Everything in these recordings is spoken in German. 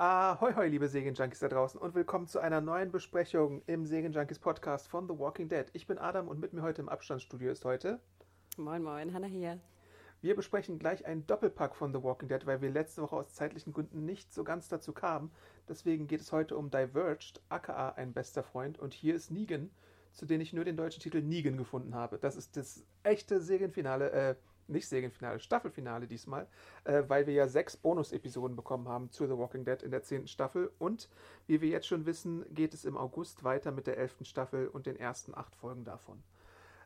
Ahoi, hoi, liebe Serienjunkies da draußen und willkommen zu einer neuen Besprechung im Serienjunkies Podcast von The Walking Dead. Ich bin Adam und mit mir heute im Abstandsstudio ist heute. Moin, moin, Hanna hier. Wir besprechen gleich einen Doppelpack von The Walking Dead, weil wir letzte Woche aus zeitlichen Gründen nicht so ganz dazu kamen. Deswegen geht es heute um Diverged, aka ein bester Freund. Und hier ist Negan, zu dem ich nur den deutschen Titel Negan gefunden habe. Das ist das echte Serienfinale, äh, nicht Serienfinale, Staffelfinale diesmal, äh, weil wir ja sechs Bonus-Episoden bekommen haben zu The Walking Dead in der zehnten Staffel. Und wie wir jetzt schon wissen, geht es im August weiter mit der elften Staffel und den ersten acht Folgen davon.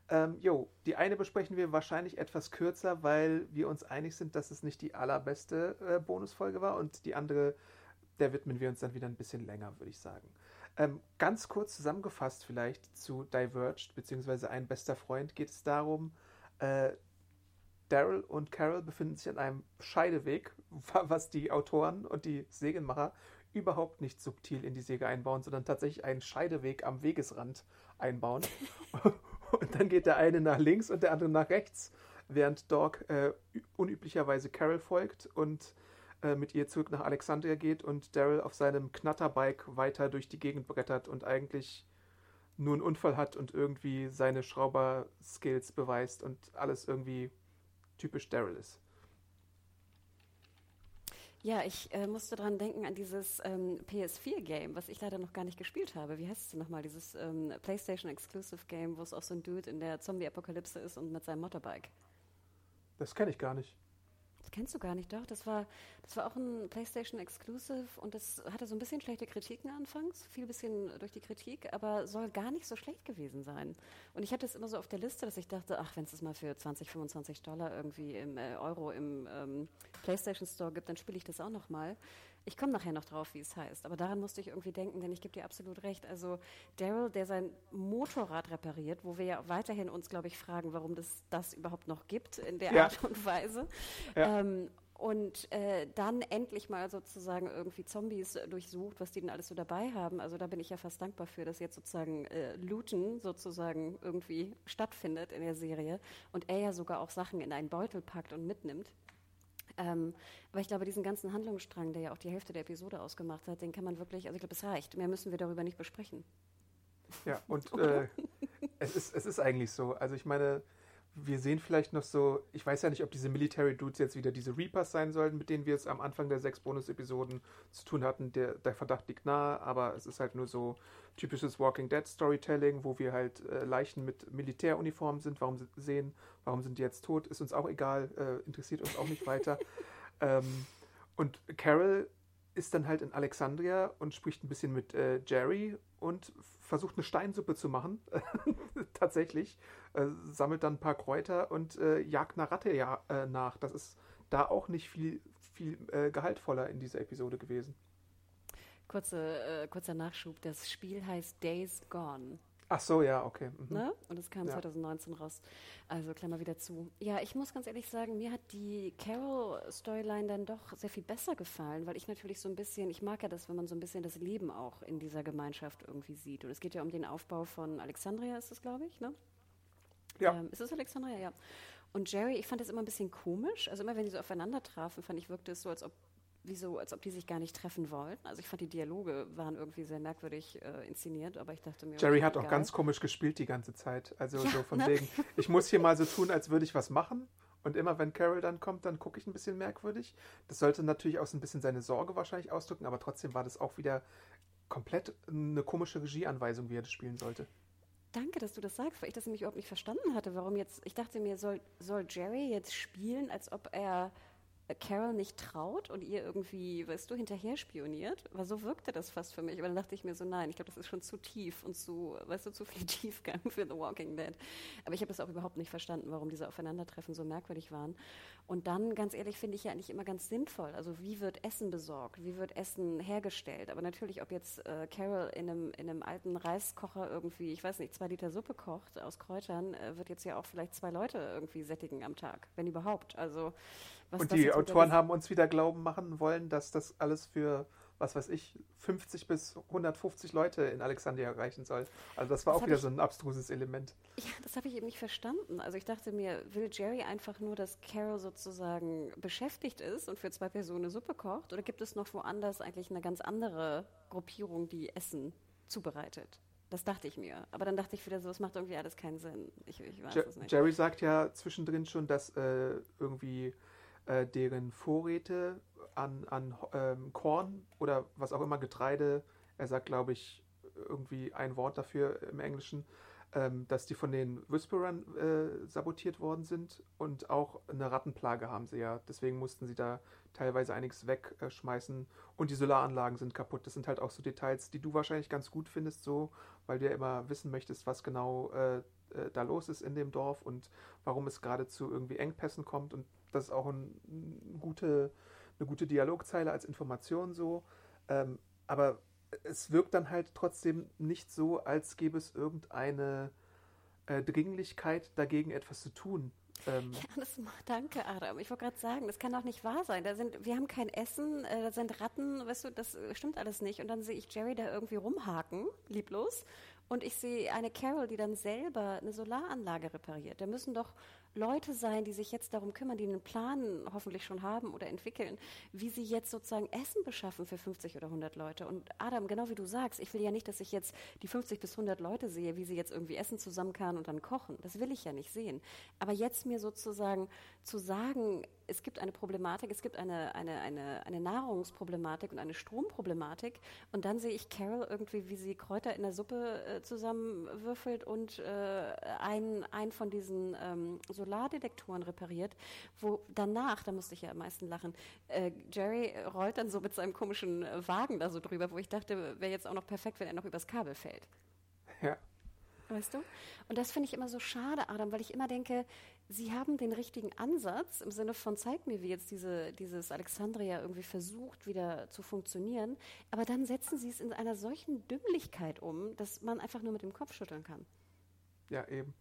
Ähm, jo, die eine besprechen wir wahrscheinlich etwas kürzer, weil wir uns einig sind, dass es nicht die allerbeste äh, Bonusfolge war und die andere, der widmen wir uns dann wieder ein bisschen länger, würde ich sagen. Ähm, ganz kurz zusammengefasst vielleicht zu Diverged, beziehungsweise ein bester Freund, geht es darum, äh, Daryl und Carol befinden sich an einem Scheideweg, was die Autoren und die Segenmacher überhaupt nicht subtil in die Säge einbauen, sondern tatsächlich einen Scheideweg am Wegesrand einbauen. und dann geht der eine nach links und der andere nach rechts, während Dog äh, unüblicherweise Carol folgt und äh, mit ihr zurück nach Alexandria geht und Daryl auf seinem Knatterbike weiter durch die Gegend brettert und eigentlich nur einen Unfall hat und irgendwie seine Schrauber-Skills beweist und alles irgendwie typisch Daryl ist. Ja, ich äh, musste dran denken an dieses ähm, PS4-Game, was ich leider noch gar nicht gespielt habe. Wie heißt es denn nochmal? Dieses ähm, PlayStation-Exclusive-Game, wo es auch so ein Dude in der Zombie-Apokalypse ist und mit seinem Motorbike. Das kenne ich gar nicht. Das kennst du gar nicht, doch. Das war, das war auch ein PlayStation Exclusive und das hatte so ein bisschen schlechte Kritiken anfangs, viel bisschen durch die Kritik, aber soll gar nicht so schlecht gewesen sein. Und ich hatte es immer so auf der Liste, dass ich dachte, ach, wenn es das mal für 20, 25 Dollar irgendwie im äh, Euro im ähm, PlayStation Store gibt, dann spiele ich das auch noch mal. Ich komme nachher noch drauf, wie es heißt, aber daran musste ich irgendwie denken, denn ich gebe dir absolut recht. Also Daryl, der sein Motorrad repariert, wo wir ja weiterhin uns, glaube ich, fragen, warum das das überhaupt noch gibt in der Ja. Art und Weise. Ja. Ähm, und äh, dann endlich mal sozusagen irgendwie Zombies durchsucht, was die denn alles so dabei haben. Also da bin ich ja fast dankbar für, dass jetzt sozusagen äh, Looten sozusagen irgendwie stattfindet in der Serie und er ja sogar auch Sachen in einen Beutel packt und mitnimmt. Ähm, aber ich glaube, diesen ganzen Handlungsstrang, der ja auch die Hälfte der Episode ausgemacht hat, den kann man wirklich, also ich glaube, es reicht. Mehr müssen wir darüber nicht besprechen. Ja, und äh, es, ist, es ist eigentlich so. Also ich meine, wir sehen vielleicht noch so, ich weiß ja nicht, ob diese Military Dudes jetzt wieder diese Reapers sein sollten, mit denen wir es am Anfang der sechs Bonus-Episoden zu tun hatten. Der, der Verdacht liegt nahe, aber es ist halt nur so typisches Walking Dead Storytelling, wo wir halt äh, Leichen mit Militäruniformen sind. Warum sie- sehen, warum sind die jetzt tot? Ist uns auch egal, äh, interessiert uns auch nicht weiter. ähm, und Carol ist dann halt in Alexandria und spricht ein bisschen mit äh, Jerry und versucht eine Steinsuppe zu machen. Tatsächlich. Äh, sammelt dann ein paar Kräuter und äh, jagt einer Ratte ja, äh, nach. Das ist da auch nicht viel, viel äh, gehaltvoller in dieser Episode gewesen. Kurze, äh, kurzer Nachschub, das Spiel heißt Days Gone. Ach so, ja, okay. Mhm. Ne? Und es kam Ja. 2019 raus. Also Klammer wieder zu. Ja, ich muss ganz ehrlich sagen, mir hat die Carol-Storyline dann doch sehr viel besser gefallen, weil ich natürlich so ein bisschen, ich mag ja das, wenn man so ein bisschen das Leben auch in dieser Gemeinschaft irgendwie sieht. Und es geht ja um den Aufbau von Alexandria, ist es, glaube ich, ne? Ja. Ähm, ist es Alexandria? Ja. Und Jerry, ich fand das immer ein bisschen komisch. Also immer, wenn die so aufeinander trafen, fand ich, wirkte es so, als ob wie so, als ob die sich gar nicht treffen wollten. Also ich fand, die Dialoge waren irgendwie sehr merkwürdig äh, inszeniert, aber ich dachte mir... Jerry okay, hat auch egal. ganz komisch gespielt die ganze Zeit. Also Ja, so von ne? wegen, ich muss hier mal so tun, als würde ich was machen. Und immer wenn Carol dann kommt, dann gucke ich ein bisschen merkwürdig. Das sollte natürlich auch so ein bisschen seine Sorge wahrscheinlich ausdrücken, aber trotzdem war das auch wieder komplett eine komische Regieanweisung, wie er das spielen sollte. Danke, dass du das sagst, weil ich das nämlich überhaupt nicht verstanden hatte. Warum jetzt, ich dachte mir, soll, soll Jerry jetzt spielen, als ob er Carol nicht traut und ihr irgendwie, weißt du, hinterher spioniert. Aber so wirkte das fast für mich. Aber dann dachte ich mir so, nein, ich glaube, das ist schon zu tief und zu, weißt du, zu viel Tiefgang für The Walking Dead. Aber ich habe das auch überhaupt nicht verstanden, warum diese Aufeinandertreffen so merkwürdig waren. Und dann, ganz ehrlich, finde ich ja eigentlich immer ganz sinnvoll. Also wie wird Essen besorgt? Wie wird Essen hergestellt? Aber natürlich, ob jetzt äh, Carol in einem, in einem alten Reiskocher irgendwie, ich weiß nicht, zwei Liter Suppe kocht aus Kräutern, äh, wird jetzt ja auch vielleicht zwei Leute irgendwie sättigen am Tag, wenn überhaupt. Also was Und die Autoren haben uns wieder glauben machen wollen, dass das alles für, was weiß ich, 50 bis 150 Leute in Alexandria erreichen soll. Also das war das auch wieder ich, so ein abstruses Element. Ja, das habe ich eben nicht verstanden. Also ich dachte mir, will Jerry einfach nur, dass Carol sozusagen beschäftigt ist und für zwei Personen Suppe kocht? Oder gibt es noch woanders eigentlich eine ganz andere Gruppierung, die Essen zubereitet? Das dachte ich mir. Aber dann dachte ich wieder so, es macht irgendwie alles keinen Sinn. Ich, ich weiß es nicht. Jerry sagt ja zwischendrin schon, dass äh, irgendwie äh, deren Vorräte an, an ähm, Korn oder was auch immer, Getreide, er sagt, glaube ich, irgendwie ein Wort dafür im Englischen, ähm, dass die von den Whisperern äh, sabotiert worden sind und auch eine Rattenplage haben sie ja. Deswegen mussten sie da teilweise einiges wegschmeißen und die Solaranlagen sind kaputt. Das sind halt auch so Details, die du wahrscheinlich ganz gut findest, so, weil du ja immer wissen möchtest, was genau äh, äh da los ist in dem Dorf und warum es gerade zu irgendwie Engpässen kommt und das ist auch ein, ein gute, eine gute Dialogzeile als Information so. Ähm, aber es wirkt dann halt trotzdem nicht so, als gäbe es irgendeine äh, Dringlichkeit dagegen etwas zu tun. Ähm, ja, das, danke, Adam. Ich wollte gerade sagen, das kann doch nicht wahr sein. Da sind, wir haben kein Essen, äh, da sind Ratten, weißt du, das stimmt alles nicht. Und dann sehe ich Jerry da irgendwie rumhaken, lieblos. Und ich sehe eine Carol, die dann selber eine Solaranlage repariert. Da müssen doch Leute sein, die sich jetzt darum kümmern, die einen Plan hoffentlich schon haben oder entwickeln, wie sie jetzt sozusagen Essen beschaffen für 50 oder 100 Leute. Und Adam, genau wie du sagst, ich will ja nicht, dass ich jetzt die 50 bis 100 Leute sehe, wie sie jetzt irgendwie Essen zusammenkarren und dann kochen. Das will ich ja nicht sehen. Aber jetzt mir sozusagen zu sagen, es gibt eine Problematik, es gibt eine, eine, eine, eine Nahrungsproblematik und eine Stromproblematik. Und dann sehe ich Carol irgendwie, wie sie Kräuter in der Suppe äh, zusammenwürfelt und äh, einen, von diesen ähm, Solardetektoren repariert, wo danach, da musste ich ja am meisten lachen, äh, Jerry rollt dann so mit seinem komischen Wagen da so drüber, wo ich dachte, wäre jetzt auch noch perfekt, wenn er noch übers Kabel fällt. Ja. Weißt du? Und das finde ich immer so schade, Adam, weil ich immer denke, sie haben den richtigen Ansatz im Sinne von, zeig mir, wie jetzt diese, dieses Alexandria irgendwie versucht, wieder zu funktionieren. Aber dann setzen sie es in einer solchen Dümmlichkeit um, dass man einfach nur mit dem Kopf schütteln kann. Ja, eben.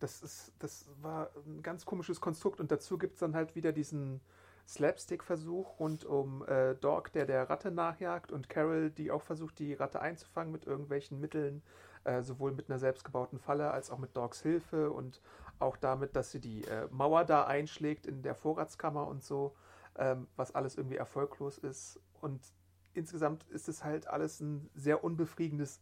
Das, ist, das war ein ganz komisches Konstrukt und dazu gibt es dann halt wieder diesen Slapstick-Versuch rund um äh, Dog, der der Ratte nachjagt und Carol, die auch versucht, die Ratte einzufangen mit irgendwelchen Mitteln, äh, sowohl mit einer selbstgebauten Falle als auch mit Dogs Hilfe und auch damit, dass sie die äh, Mauer da einschlägt in der Vorratskammer und so, ähm, was alles irgendwie erfolglos ist. Und insgesamt ist es halt alles ein sehr unbefriedigendes,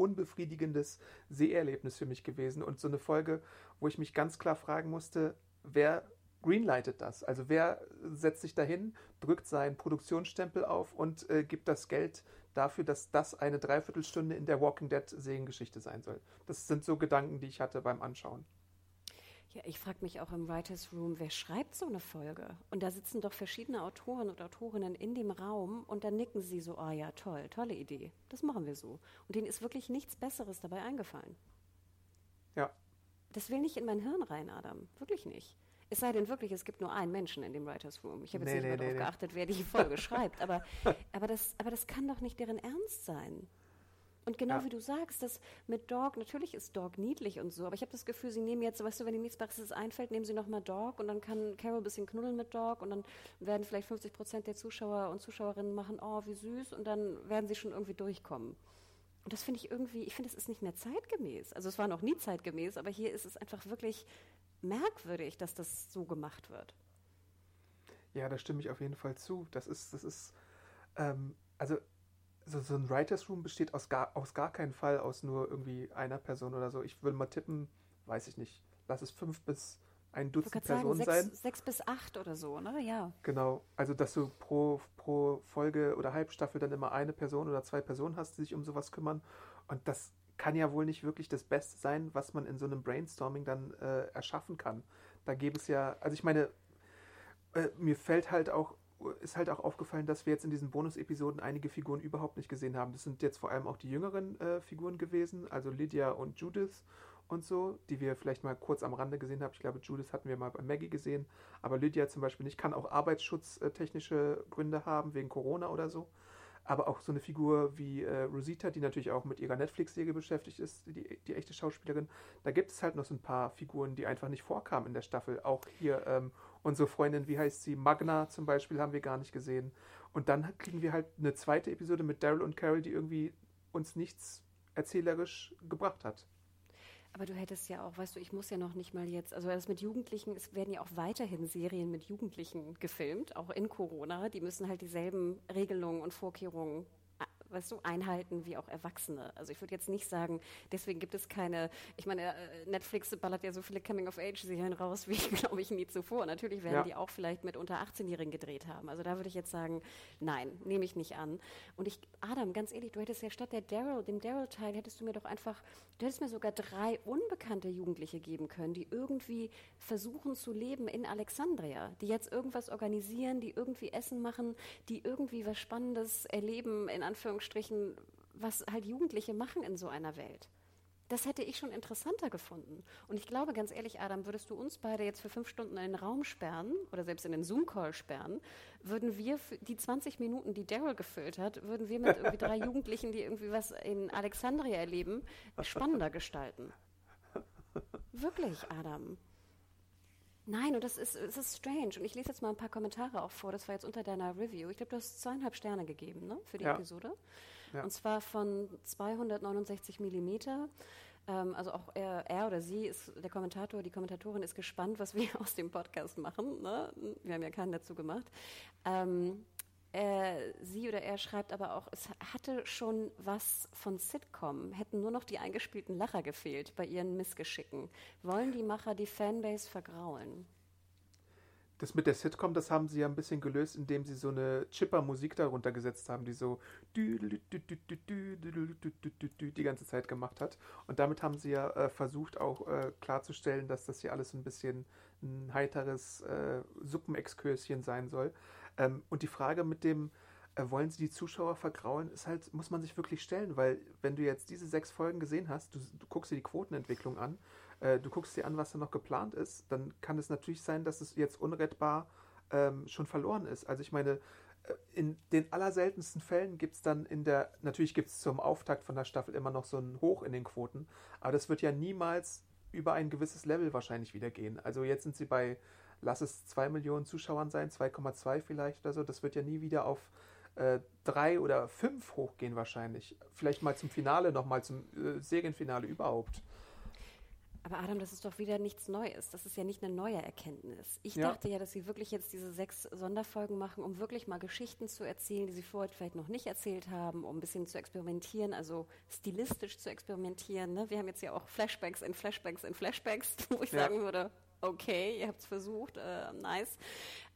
unbefriedigendes Seherlebnis für mich gewesen und so eine Folge, wo ich mich ganz klar fragen musste, wer greenlightet das? Also wer setzt sich dahin, drückt seinen Produktionsstempel auf und äh, gibt das Geld dafür, dass das eine Dreiviertelstunde in der Walking Dead Seriengeschichte sein soll? Das sind so Gedanken, die ich hatte beim Anschauen. Ja, ich frage mich auch im Writers Room, wer schreibt so eine Folge? Und da sitzen doch verschiedene Autoren und Autorinnen in dem Raum und dann nicken sie so, ah oh ja, toll, tolle Idee. Das machen wir so. Und denen ist wirklich nichts Besseres dabei eingefallen. Ja. Das will nicht in mein Hirn rein, Adam. Wirklich nicht. Es sei denn wirklich, es gibt nur einen Menschen in dem Writers Room. Ich habe jetzt nee, nicht nee, mehr nee, darauf geachtet, wer die Folge schreibt. Aber, aber, das, aber das kann doch nicht deren Ernst sein. Und genau ja. wie du sagst, das mit Dog, natürlich ist Dog niedlich und so, aber ich habe das Gefühl, sie nehmen jetzt, weißt du, wenn ihnen nichts Besseres einfällt, nehmen sie nochmal Dog und dann kann Carol ein bisschen knuddeln mit Dog und dann werden vielleicht 50 Prozent der Zuschauer und Zuschauerinnen machen, oh, wie süß und dann werden sie schon irgendwie durchkommen. Und das finde ich irgendwie, ich finde, es ist nicht mehr zeitgemäß. Also es war noch nie zeitgemäß, aber hier ist es einfach wirklich merkwürdig, dass das so gemacht wird. Ja, da stimme ich auf jeden Fall zu. Das ist, das ist, ähm, also so, so ein Writers Room besteht aus gar, aus gar keinen Fall aus nur irgendwie einer Person oder so. Ich würde mal tippen, weiß ich nicht, lass es fünf bis ein Dutzend Personen sagen, sein. Sechs, sechs bis acht oder so, ne? Ja. Genau. Also, dass du pro, pro Folge oder Halbstaffel dann immer eine Person oder zwei Personen hast, die sich um sowas kümmern. Und das kann ja wohl nicht wirklich das Beste sein, was man in so einem Brainstorming dann äh, erschaffen kann. Da gäbe es ja, also ich meine, Äh, mir fällt halt auch, ist halt auch aufgefallen, dass wir jetzt in diesen Bonus-Episoden einige Figuren überhaupt nicht gesehen haben. Das sind jetzt vor allem auch die jüngeren äh, Figuren gewesen, also Lydia und Judith und so, die wir vielleicht mal kurz am Rande gesehen haben. Ich glaube, Judith hatten wir mal bei Maggie gesehen, aber Lydia zum Beispiel nicht. Kann auch arbeitsschutztechnische Gründe haben, wegen Corona oder so. Aber auch so eine Figur wie äh, Rosita, die natürlich auch mit ihrer Netflix-Serie beschäftigt ist, die, die echte Schauspielerin. Da gibt es halt noch so ein paar Figuren, die einfach nicht vorkamen in der Staffel. Auch hier ähm, unsere Freundin, wie heißt sie? Magna zum Beispiel, haben wir gar nicht gesehen. Und dann kriegen wir halt eine zweite Episode mit Daryl und Carol, die irgendwie uns nichts erzählerisch gebracht hat. Aber du hättest ja auch, weißt du, ich muss ja noch nicht mal jetzt, also das mit Jugendlichen, es werden ja auch weiterhin Serien mit Jugendlichen gefilmt, auch in Corona. Die müssen halt dieselben Regelungen und Vorkehrungen weißt du, einhalten wie auch Erwachsene. Also ich würde jetzt nicht sagen, deswegen gibt es keine, ich meine, äh, Netflix ballert ja so viele Coming-of-Age-Serien raus, wie, glaube ich, nie zuvor. Natürlich werden ja. die auch vielleicht mit unter 18-Jährigen gedreht haben. Also da würde ich jetzt sagen, nein, nehme ich nicht an. Und ich, Adam, ganz ehrlich, du hättest ja statt der Daryl, dem Daryl-Teil, hättest du mir doch einfach, du hättest mir sogar drei unbekannte Jugendliche geben können, die irgendwie versuchen zu leben in Alexandria, die jetzt irgendwas organisieren, die irgendwie Essen machen, die irgendwie was Spannendes erleben, in Anführungszeichen Anführungsstrichen, was halt Jugendliche machen in so einer Welt. Das hätte ich schon interessanter gefunden. Und ich glaube, ganz ehrlich, Adam, würdest du uns beide jetzt für fünf Stunden in den Raum sperren oder selbst in den Zoom-Call sperren, würden wir die 20 Minuten, die Daryl gefüllt hat, würden wir mit irgendwie drei Jugendlichen, die irgendwie was in Alexandria erleben, spannender gestalten. Wirklich, Adam. Nein, und das ist, das ist strange. Und ich lese jetzt mal ein paar Kommentare auch vor. Das war jetzt unter deiner Review. Ich glaube, du hast zweieinhalb Sterne gegeben ne, für die ja. Episode. Ja. Und zwar von 269 Millimeter. Ähm, also auch er, er, oder sie ist, der Kommentator, die Kommentatorin ist gespannt, was wir aus dem Podcast machen. Ne? Wir haben ja keinen dazu gemacht. Ähm, äh, sie oder er schreibt aber auch, es hatte schon was von Sitcom, hätten nur noch die eingespielten Lacher gefehlt bei ihren Missgeschicken. Wollen die Macher die Fanbase vergraulen? Das mit der Sitcom, das haben sie ja ein bisschen gelöst, indem sie so eine Chipper-Musik darunter gesetzt haben, die so die ganze Zeit gemacht hat. Und damit haben sie ja äh, versucht auch äh, klarzustellen, dass das hier alles ein bisschen ein heiteres äh, Suppenexkurschen sein soll. Ähm, und die Frage mit dem, äh, wollen sie die Zuschauer vergraulen, ist halt, muss man sich wirklich stellen, weil wenn du jetzt diese sechs Folgen gesehen hast, du, du guckst dir die Quotenentwicklung an, äh, du guckst dir an, was da noch geplant ist, dann kann es natürlich sein, dass es jetzt unrettbar ähm, schon verloren ist. Also ich meine, äh, in den allerseltensten Fällen gibt es dann in der, natürlich gibt es zum Auftakt von der Staffel immer noch so ein Hoch in den Quoten, aber das wird ja niemals über ein gewisses Level wahrscheinlich wieder gehen. Also jetzt sind sie bei lass es 2 Millionen Zuschauern sein, 2,2 vielleicht oder so, das wird ja nie wieder auf äh, drei oder fünf hochgehen wahrscheinlich. Vielleicht mal zum Finale, nochmal zum äh, Serienfinale überhaupt. Aber Adam, das ist doch wieder nichts Neues. Das ist ja nicht eine neue Erkenntnis. Ich ja. dachte ja, dass Sie wirklich jetzt diese sechs Sonderfolgen machen, um wirklich mal Geschichten zu erzählen, die Sie vorher vielleicht noch nicht erzählt haben, um ein bisschen zu experimentieren, also stilistisch zu experimentieren. Ne? Wir haben jetzt ja auch Flashbacks in Flashbacks in Flashbacks, wo ich ja. sagen würde, okay, ihr habt es versucht, äh, nice.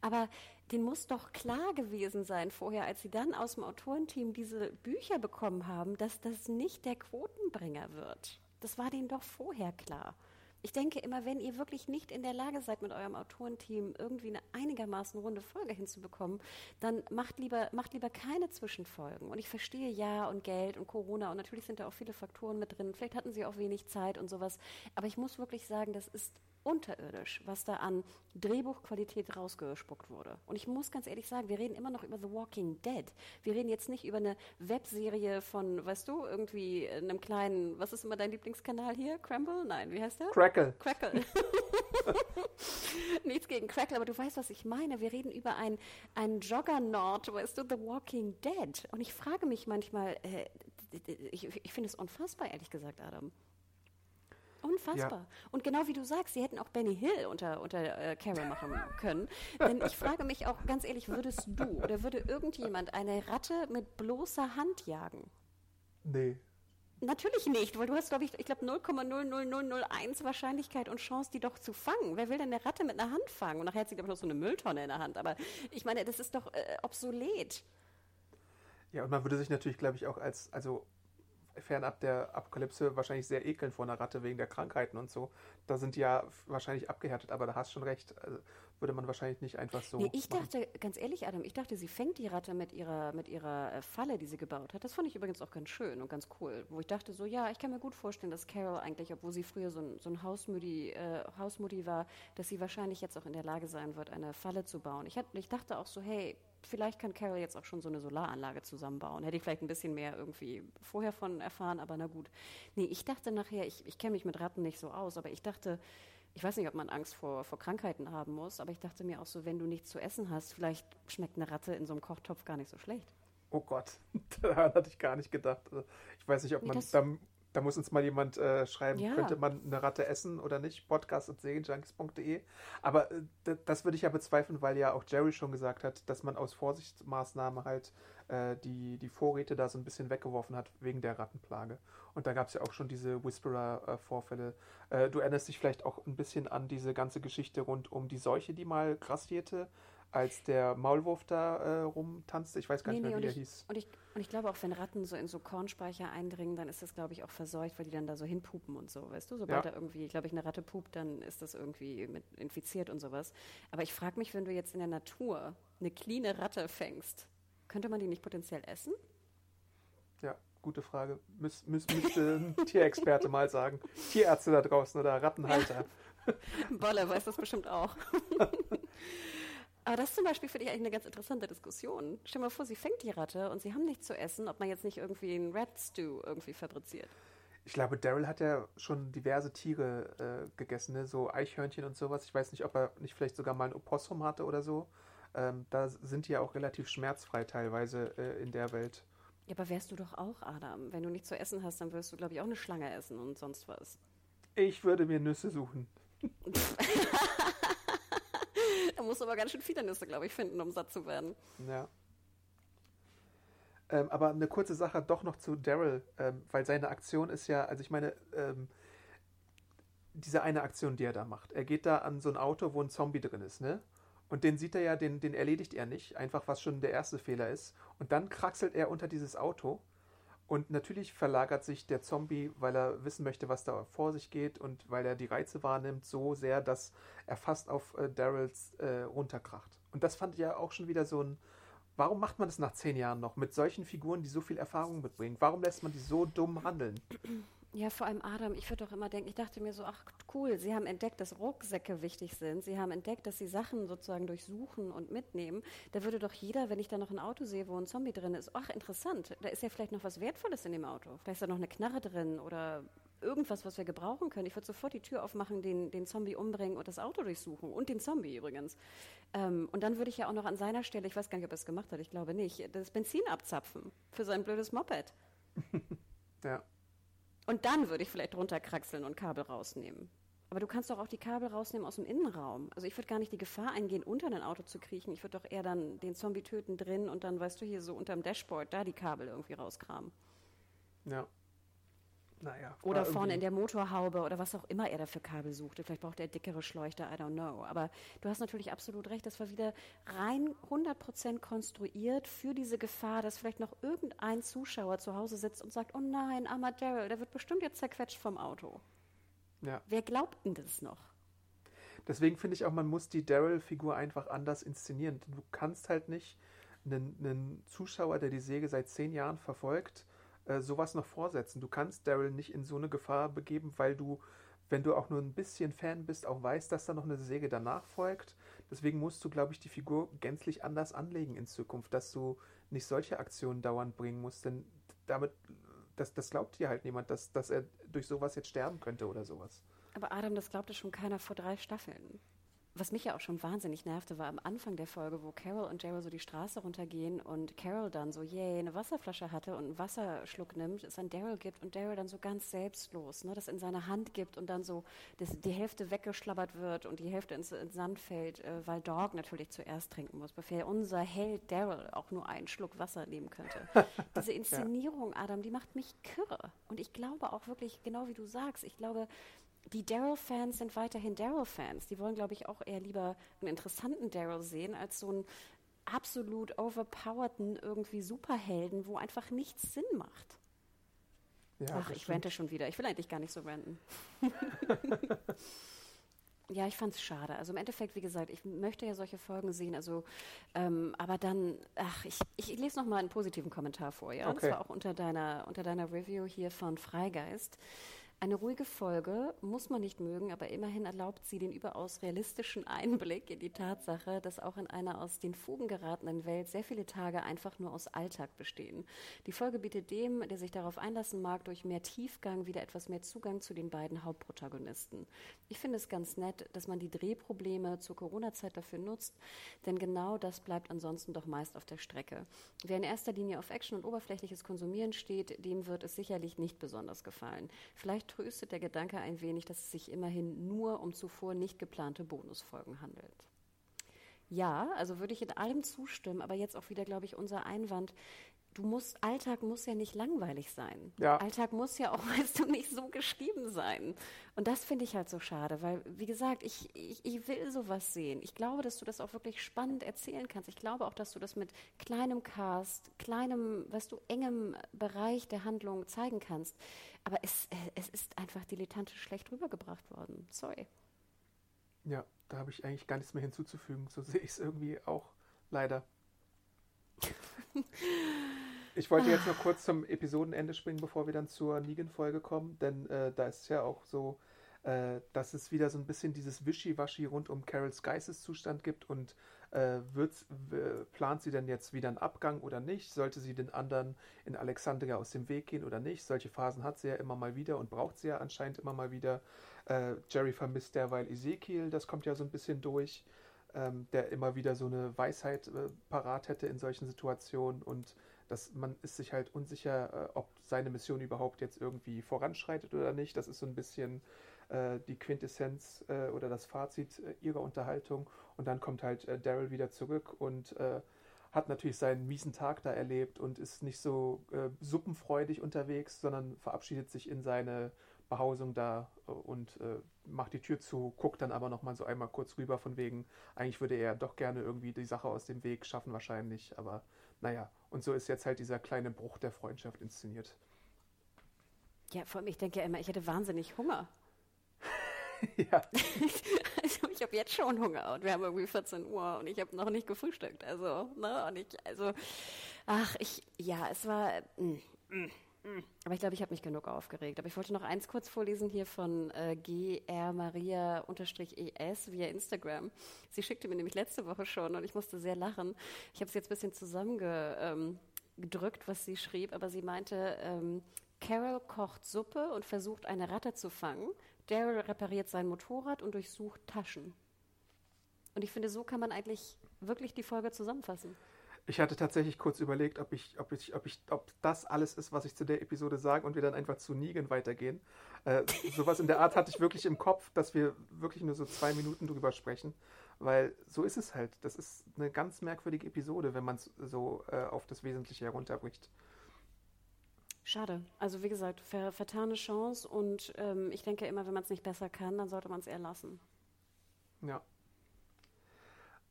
Aber den muss doch klar gewesen sein vorher, als sie dann aus dem Autorenteam diese Bücher bekommen haben, dass das nicht der Quotenbringer wird. Das war denen doch vorher klar. Ich denke immer, wenn ihr wirklich nicht in der Lage seid, mit eurem Autorenteam irgendwie eine einigermaßen runde Folge hinzubekommen, dann macht lieber, macht lieber keine Zwischenfolgen. Und ich verstehe ja und Geld und Corona und natürlich sind da auch viele Faktoren mit drin. Vielleicht hatten sie auch wenig Zeit und sowas. Aber ich muss wirklich sagen, das ist unterirdisch, was da an Drehbuchqualität rausgespuckt wurde. Und ich muss ganz ehrlich sagen, wir reden immer noch über The Walking Dead. Wir reden jetzt nicht über eine Webserie von, weißt du, irgendwie einem kleinen, was ist immer dein Lieblingskanal hier? Crumble? Nein, wie heißt der? Crackle. Crackle. Nichts gegen Crackle, aber du weißt, was ich meine. Wir reden über ein, ein Juggernaut, weißt du, The Walking Dead. Und ich frage mich manchmal, äh, ich, ich finde es unfassbar, ehrlich gesagt, Adam. Unfassbar. Ja. Und genau wie du sagst, sie hätten auch Benny Hill unter, unter äh, Carol machen können. Denn ich frage mich auch ganz ehrlich, würdest du oder würde irgendjemand eine Ratte mit bloßer Hand jagen? Nee. Natürlich nicht, weil du hast, glaube ich, ich glaube 0,00001 Wahrscheinlichkeit und Chance, die doch zu fangen. Wer will denn eine Ratte mit einer Hand fangen? Und nachher hat sie, glaube ich, noch so eine Mülltonne in der Hand. Aber ich meine, das ist doch äh, obsolet. Ja, und man würde sich natürlich, glaube ich, auch als, also fernab der Apokalypse wahrscheinlich sehr ekeln vor einer Ratte wegen der Krankheiten und so. Da sind die ja wahrscheinlich abgehärtet, aber da hast schon recht. Also würde man wahrscheinlich nicht einfach so. Nee, ich machen. dachte, ganz ehrlich, Adam, ich dachte, sie fängt die Ratte mit ihrer, mit ihrer äh, Falle, die sie gebaut hat. Das fand ich übrigens auch ganz schön und ganz cool. Wo ich dachte so, ja, ich kann mir gut vorstellen, dass Carol eigentlich, obwohl sie früher so ein, so ein Hausmutti, äh, Hausmutti war, dass sie wahrscheinlich jetzt auch in der Lage sein wird, eine Falle zu bauen. Ich, hat, ich dachte auch so, hey, vielleicht kann Carol jetzt auch schon so eine Solaranlage zusammenbauen. Hätte ich vielleicht ein bisschen mehr irgendwie vorher von erfahren, aber na gut. Nee, ich dachte nachher, ich, ich kenne mich mit Ratten nicht so aus, aber ich dachte, ich weiß nicht, ob man Angst vor, vor Krankheiten haben muss, aber ich dachte mir auch so, wenn du nichts zu essen hast, vielleicht schmeckt eine Ratte in so einem Kochtopf gar nicht so schlecht. Oh Gott, daran hatte ich gar nicht gedacht. Also, ich weiß nicht, ob man da, da muss uns mal jemand äh, schreiben, ja. könnte man eine Ratte essen oder nicht? Podcast.segenjunkies.de. Aber äh, das würde ich ja bezweifeln, weil ja auch Jerry schon gesagt hat, dass man aus Vorsichtsmaßnahmen halt äh, die, die Vorräte da so ein bisschen weggeworfen hat wegen der Rattenplage. Und da gab es ja auch schon diese Whisperer-Vorfälle. Äh, du erinnerst dich vielleicht auch ein bisschen an diese ganze Geschichte rund um die Seuche, die mal grassierte als der Maulwurf da äh, rumtanzte. Ich weiß gar nee, nicht mehr, nee, wie der ich, hieß. Und ich, und ich glaube auch, wenn Ratten so in so Kornspeicher eindringen, dann ist das, glaube ich, auch verseucht, weil die dann da so hinpupen und so, weißt du? Sobald ja. da irgendwie, glaube ich, eine Ratte pupt, dann ist das irgendwie mit infiziert und sowas. Aber ich frage mich, wenn du jetzt in der Natur eine cleane Ratte fängst, könnte man die nicht potenziell essen? Ja, gute Frage. Müs, müs, müsste ein Tierexperte mal sagen. Tierärzte da draußen oder Rattenhalter. Bolle weiß das bestimmt auch. Aber das zum Beispiel finde ich eigentlich eine ganz interessante Diskussion. Stell dir mal vor, sie fängt die Ratte und sie haben nichts zu essen, ob man jetzt nicht irgendwie einen Rat Stew irgendwie fabriziert. Ich glaube, Daryl hat ja schon diverse Tiere äh, gegessen, ne? so Eichhörnchen und sowas. Ich weiß nicht, ob er nicht vielleicht sogar mal ein Opossum hatte oder so. Ähm, da sind die ja auch relativ schmerzfrei teilweise äh, in der Welt. Ja, aber wärst du doch auch, Adam. Wenn du nichts zu essen hast, dann wirst du, glaube ich, auch eine Schlange essen und sonst was. Ich würde mir Nüsse suchen. musst du aber ganz schön viele Nüsse, glaube ich, finden, um satt zu werden. Ja. Ähm, aber eine kurze Sache doch noch zu Daryl, ähm, weil seine Aktion ist ja, also ich meine, ähm, diese eine Aktion, die er da macht. Er geht da an so ein Auto, wo ein Zombie drin ist, ne? Und den sieht er ja, den, den erledigt er nicht, einfach was schon der erste Fehler ist. Und dann kraxelt er unter dieses Auto und natürlich verlagert sich der Zombie, weil er wissen möchte, was da vor sich geht und weil er die Reize wahrnimmt, so sehr, dass er fast auf äh, Daryls äh, runterkracht. Und das fand ich ja auch schon wieder so ein. Warum macht man das nach zehn Jahren noch mit solchen Figuren, die so viel Erfahrung mitbringen? Warum lässt man die so dumm handeln? Ja, vor allem Adam, ich würde doch immer denken, ich dachte mir so, ach cool, Sie haben entdeckt, dass Rucksäcke wichtig sind. Sie haben entdeckt, dass Sie Sachen sozusagen durchsuchen und mitnehmen. Da würde doch jeder, wenn ich da noch ein Auto sehe, wo ein Zombie drin ist, ach interessant, da ist ja vielleicht noch was Wertvolles in dem Auto. Vielleicht ist da noch eine Knarre drin oder irgendwas, was wir gebrauchen können. Ich würde sofort die Tür aufmachen, den, den Zombie umbringen und das Auto durchsuchen. Und den Zombie übrigens. Ähm, und dann würde ich ja auch noch an seiner Stelle, ich weiß gar nicht, ob er es gemacht hat, ich glaube nicht, das Benzin abzapfen für sein blödes Moped. ja. Und dann würde ich vielleicht runterkraxeln und Kabel rausnehmen. Aber du kannst doch auch die Kabel rausnehmen aus dem Innenraum. Also ich würde gar nicht die Gefahr eingehen, unter ein Auto zu kriechen. Ich würde doch eher dann den Zombie töten drin und dann, weißt du, hier so unterm Dashboard da die Kabel irgendwie rauskramen. Ja. Naja. Oder vorne in der Motorhaube oder was auch immer er da für Kabel suchte. Vielleicht braucht er dickere Schleuchter, I don't know. Aber du hast natürlich absolut recht, das war wieder rein 100% konstruiert für diese Gefahr, dass vielleicht noch irgendein Zuschauer zu Hause sitzt und sagt, oh nein, armer Daryl, der wird bestimmt jetzt zerquetscht vom Auto. Ja. Wer glaubt denn das noch? Deswegen finde ich auch, man muss die Daryl-Figur einfach anders inszenieren. Du kannst halt nicht einen, einen Zuschauer, der die Säge seit zehn Jahren verfolgt, äh, sowas noch vorsetzen. Du kannst Daryl nicht in so eine Gefahr begeben, weil du, wenn du auch nur ein bisschen Fan bist, auch weißt, dass da noch eine Säge danach folgt. Deswegen musst du, glaube ich, die Figur gänzlich anders anlegen in Zukunft, dass du nicht solche Aktionen dauernd bringen musst, denn damit, das, das glaubt dir halt niemand, dass, dass er durch sowas jetzt sterben könnte oder sowas. Aber Adam, das glaubte schon keiner vor drei Staffeln was mich ja auch schon wahnsinnig nervte, war am Anfang der Folge, wo Carol und Daryl so die Straße runtergehen und Carol dann so, yay, eine Wasserflasche hatte und einen Wasserschluck nimmt, es an Daryl gibt und Daryl dann so ganz selbstlos, ne, das in seine Hand gibt und dann so das, die Hälfte weggeschlabbert wird und die Hälfte ins, ins Sand fällt, äh, weil Dog natürlich zuerst trinken muss, bevor unser Held Daryl auch nur einen Schluck Wasser nehmen könnte. Diese Inszenierung. Adam, die macht mich kirre. Und ich glaube auch wirklich, genau wie du sagst, ich glaube, die Daryl-Fans sind weiterhin Daryl-Fans. Die wollen, glaube ich, auch eher lieber einen interessanten Daryl sehen, als so einen absolut overpowerten irgendwie Superhelden, wo einfach nichts Sinn macht. Ja, Ach, ich rente schon wieder. Ich will eigentlich gar nicht so renten. Ja, ich fand es schade. Also im Endeffekt, wie gesagt, ich möchte ja solche Folgen sehen. Also, ähm, aber dann, ach, ich, ich lese noch mal einen positiven Kommentar vor. Ja, okay. das war auch unter deiner unter deiner Review hier von Freigeist. Eine ruhige Folge muss man nicht mögen, aber immerhin erlaubt sie den überaus realistischen Einblick in die Tatsache, dass auch in einer aus den Fugen geratenen Welt sehr viele Tage einfach nur aus Alltag bestehen. Die Folge bietet dem, der sich darauf einlassen mag, durch mehr Tiefgang wieder etwas mehr Zugang zu den beiden Hauptprotagonisten. Ich finde es ganz nett, dass man die Drehprobleme zur Corona-Zeit dafür nutzt, denn genau das bleibt ansonsten doch meist auf der Strecke. Wer in erster Linie auf Action und oberflächliches Konsumieren steht, dem wird es sicherlich nicht besonders gefallen. Vielleicht tröstet der Gedanke ein wenig, dass es sich immerhin nur um zuvor nicht geplante Bonusfolgen handelt. Ja, also würde ich in allem zustimmen, aber jetzt auch wieder, glaube ich, unser Einwand. Du musst, Alltag muss ja nicht langweilig sein. Ja. Alltag muss ja auch, weißt du, nicht so geschrieben sein. Und das finde ich halt so schade, weil, wie gesagt, ich, ich, ich will sowas sehen. Ich glaube, dass du das auch wirklich spannend erzählen kannst. Ich glaube auch, dass du das mit kleinem Cast, kleinem, weißt du, engem Bereich der Handlung zeigen kannst. Aber es, es ist einfach dilettantisch schlecht rübergebracht worden. Sorry. Ja, da habe ich eigentlich gar nichts mehr hinzuzufügen. So sehe ich es irgendwie auch leider. ich wollte jetzt noch kurz zum Episodenende springen, bevor wir dann zur Negan-Folge kommen, denn äh, da ist ja auch so, äh, dass es wieder so ein bisschen dieses Wischiwaschi rund um Carols Geisteszustand gibt und äh, plant sie denn jetzt wieder einen Abgang oder nicht? Sollte sie den anderen in Alexandria aus dem Weg gehen oder nicht? Solche Phasen hat sie ja immer mal wieder und braucht sie ja anscheinend immer mal wieder. Äh, Jerry vermisst derweil Ezekiel, das kommt ja so ein bisschen durch, ähm, der immer wieder so eine Weisheit äh, parat hätte in solchen Situationen und dass man ist sich halt unsicher, äh, ob seine Mission überhaupt jetzt irgendwie voranschreitet oder nicht. Das ist so ein bisschen äh, die Quintessenz äh, oder das Fazit äh, ihrer Unterhaltung. Und dann kommt halt äh, Daryl wieder zurück und hat natürlich seinen miesen Tag da erlebt und ist nicht so suppenfreudig unterwegs, sondern verabschiedet sich in seine Behausung da und macht die Tür zu, guckt dann aber nochmal so einmal kurz rüber von wegen, eigentlich würde er doch gerne irgendwie die Sache aus dem Weg schaffen wahrscheinlich, aber naja, und so ist jetzt halt dieser kleine Bruch der Freundschaft inszeniert. Ja, vor allem, ich denke ja immer, ich hätte wahnsinnig Hunger. ja. also ich habe jetzt schon Hunger und wir haben irgendwie 14 Uhr und ich habe noch nicht gefrühstückt. Also, ne, und ich, also, ach, ich, ja, es war, mm, mm. Aber ich glaube, ich habe mich genug aufgeregt. Aber ich wollte noch eins kurz vorlesen hier von äh, GR Maria-ES via Instagram. Sie schickte mir nämlich letzte Woche schon und ich musste sehr lachen. Ich habe es jetzt ein bisschen zusammengedrückt, ähm, was sie schrieb, aber sie meinte, ähm, Carol kocht Suppe und versucht, eine Ratte zu fangen. Daryl repariert sein Motorrad und durchsucht Taschen. Und ich finde, so kann man eigentlich wirklich die Folge zusammenfassen. Ich hatte tatsächlich kurz überlegt, ob ich, ob ich, ob ich, ob das alles ist, was ich zu der Episode sage und wir dann einfach zu Negan weitergehen. Äh, sowas in der Art hatte ich wirklich im Kopf, dass wir wirklich nur so zwei Minuten drüber sprechen, weil so ist es halt. Das ist eine ganz merkwürdige Episode, wenn man es so äh, auf das Wesentliche herunterbricht. Schade. Also wie gesagt, ver vertane Chance und ähm, ich denke immer, wenn man es nicht besser kann, dann sollte man es eher lassen. Ja.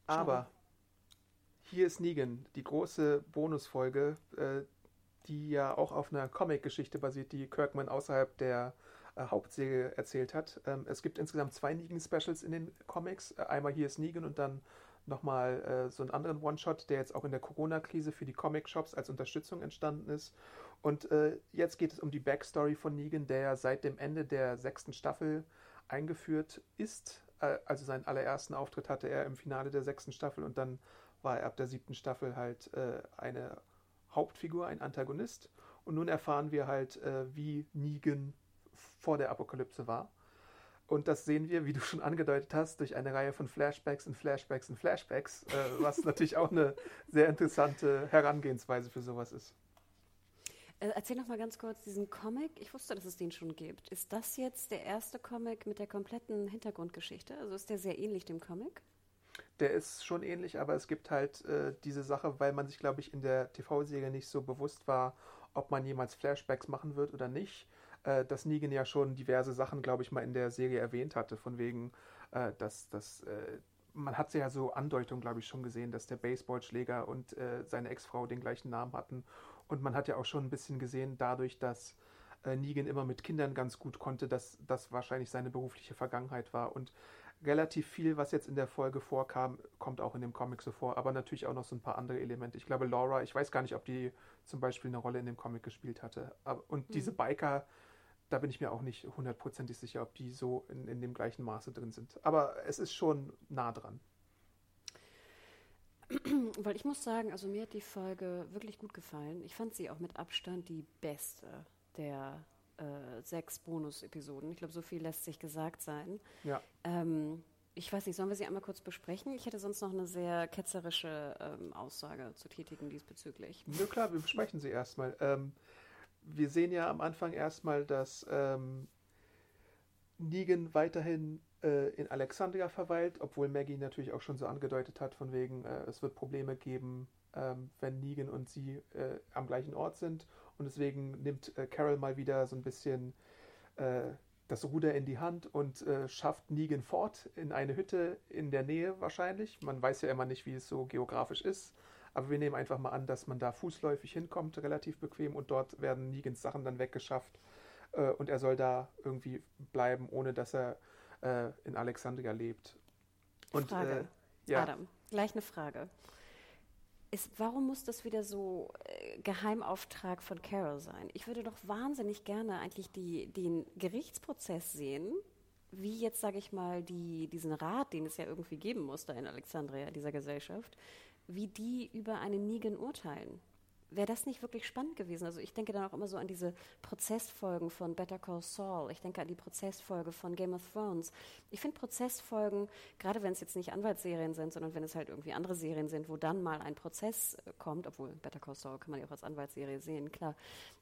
Aber hier ist Negan, die große Bonusfolge, äh, die ja auch auf einer Comic-Geschichte basiert, die Kirkman außerhalb der äh, Hauptserie erzählt hat. Ähm, es gibt insgesamt zwei Negan-Specials in den Comics. Äh, einmal hier ist Negan und dann nochmal äh, so einen anderen One-Shot, der jetzt auch in der Corona-Krise für die Comic-Shops als Unterstützung entstanden ist. Und äh, jetzt geht es um die Backstory von Negan, der seit dem Ende der sechsten Staffel eingeführt ist. Äh, also seinen allerersten Auftritt hatte er im Finale der sechsten Staffel und dann war er ab der siebten Staffel halt äh, eine Hauptfigur, ein Antagonist. Und nun erfahren wir halt, äh, wie Negan vor der Apokalypse war. Und das sehen wir, wie du schon angedeutet hast, durch eine Reihe von Flashbacks und Flashbacks und Flashbacks, äh, was natürlich auch eine sehr interessante Herangehensweise für sowas ist. Äh, erzähl noch mal ganz kurz diesen Comic. Ich wusste, dass es den schon gibt. Ist das jetzt der erste Comic mit der kompletten Hintergrundgeschichte? Also ist der sehr ähnlich dem Comic? Der ist schon ähnlich, aber es gibt halt äh, diese Sache, weil man sich, glaube ich, in der TV-Serie nicht so bewusst war, ob man jemals Flashbacks machen wird oder nicht äh, dass Negan ja schon diverse Sachen, glaube ich, mal in der Serie erwähnt hatte, von wegen, äh, dass, dass äh, man hat ja so Andeutungen, glaube ich, schon gesehen, dass der Baseballschläger und äh, seine Ex-Frau den gleichen Namen hatten. Und man hat ja auch schon ein bisschen gesehen, dadurch, dass äh, Negan immer mit Kindern ganz gut konnte, dass das wahrscheinlich seine berufliche Vergangenheit war. Und relativ viel, was jetzt in der Folge vorkam, kommt auch in dem Comic so vor, aber natürlich auch noch so ein paar andere Elemente. Ich glaube, Laura, ich weiß gar nicht, ob die zum Beispiel eine Rolle in dem Comic gespielt hatte. Und mhm. diese Biker, da bin ich mir auch nicht hundertprozentig sicher, ob die so in, in dem gleichen Maße drin sind. Aber es ist schon nah dran. Weil ich muss sagen, also mir hat die Folge wirklich gut gefallen. Ich fand sie auch mit Abstand die beste der äh, sechs Bonus-Episoden. Ich glaube, so viel lässt sich gesagt sein. Ja. Ähm, ich weiß nicht, sollen wir sie einmal kurz besprechen? Ich hätte sonst noch eine sehr ketzerische ähm, Aussage zu tätigen diesbezüglich. Ja klar, wir besprechen sie erstmal. Ähm, wir sehen ja am Anfang erstmal, dass ähm, Negan weiterhin äh, in Alexandria verweilt, obwohl Maggie natürlich auch schon so angedeutet hat, von wegen, äh, es wird Probleme geben, ähm, wenn Negan und sie äh, am gleichen Ort sind. Und deswegen nimmt äh, Carol mal wieder so ein bisschen äh, das Ruder in die Hand und äh, schafft Negan fort in eine Hütte in der Nähe wahrscheinlich. Man weiß ja immer nicht, wie es so geografisch ist. Aber wir nehmen einfach mal an, dass man da fußläufig hinkommt, relativ bequem, und dort werden Negans Sachen dann weggeschafft. Äh, und er soll da irgendwie bleiben, ohne dass er äh, in Alexandria lebt. Und, Frage. Äh, ja. Adam, gleich eine Frage. Ist, warum muss das wieder so äh, Geheimauftrag von Carol sein? Ich würde doch wahnsinnig gerne eigentlich die, den Gerichtsprozess sehen, wie jetzt, sage ich mal, die, diesen Rat, den es ja irgendwie geben muss da in Alexandria, dieser Gesellschaft, wie die über einen Negan urteilen wäre das nicht wirklich spannend gewesen? Also ich denke dann auch immer so an diese Prozessfolgen von Better Call Saul. Ich denke an die Prozessfolge von Game of Thrones. Ich finde Prozessfolgen, gerade wenn es jetzt nicht Anwaltsserien sind, sondern wenn es halt irgendwie andere Serien sind, wo dann mal ein Prozess äh, kommt, obwohl Better Call Saul kann man ja auch als Anwaltsserie sehen, klar.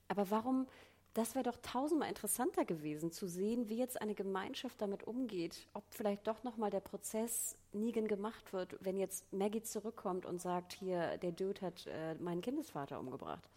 Aber warum das wäre doch tausendmal interessanter gewesen, zu sehen, wie jetzt eine Gemeinschaft damit umgeht, ob vielleicht doch nochmal der Prozess Negan gemacht wird, wenn jetzt Maggie zurückkommt und sagt, hier, der Dude hat äh, meinen Kindesvater umgebracht.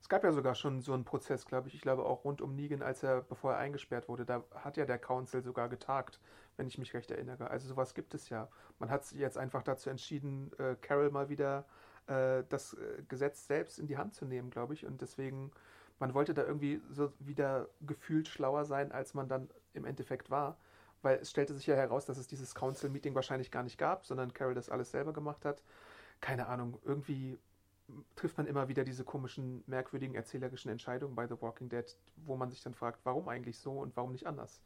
Es gab ja sogar schon so einen Prozess, glaube ich, ich glaube auch rund um Negan, als er, bevor er eingesperrt wurde, da hat ja der Council sogar getagt, wenn ich mich recht erinnere. Also sowas gibt es ja. Man hat sich jetzt einfach dazu entschieden, äh, Carol mal wieder äh, das äh, Gesetz selbst in die Hand zu nehmen, glaube ich. Und deswegen man wollte da irgendwie so wieder gefühlt schlauer sein, als man dann im Endeffekt war. Weil es stellte sich ja heraus, dass es dieses Council-Meeting wahrscheinlich gar nicht gab, sondern Carol das alles selber gemacht hat. Keine Ahnung, irgendwie trifft man immer wieder diese komischen, merkwürdigen erzählerischen Entscheidungen bei The Walking Dead, wo man sich dann fragt, warum eigentlich so und warum nicht anders.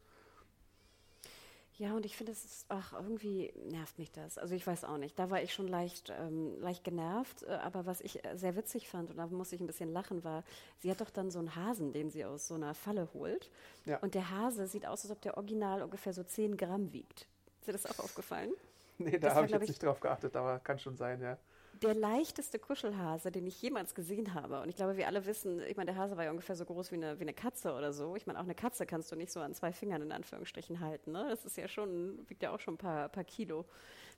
Ja, und ich finde, es ist, ach, irgendwie nervt mich das. Also ich weiß auch nicht. Da war ich schon leicht, ähm, leicht genervt. Äh, aber was ich äh, sehr witzig fand, und da musste ich ein bisschen lachen, war, sie hat doch dann so einen Hasen, den sie aus so einer Falle holt. Ja. Und der Hase sieht aus, als ob der Original ungefähr so 10 Gramm wiegt. Ist dir das auch aufgefallen? Nee, da habe ich jetzt ich, nicht drauf geachtet, aber kann schon sein, ja der leichteste Kuschelhase, den ich jemals gesehen habe. Und ich glaube, wir alle wissen, ich meine, der Hase war ja ungefähr so groß wie eine, wie eine Katze oder so. Ich meine, auch eine Katze kannst du nicht so an zwei Fingern in Anführungsstrichen halten. Ne? Das ist ja schon, wiegt ja auch schon ein paar, paar Kilo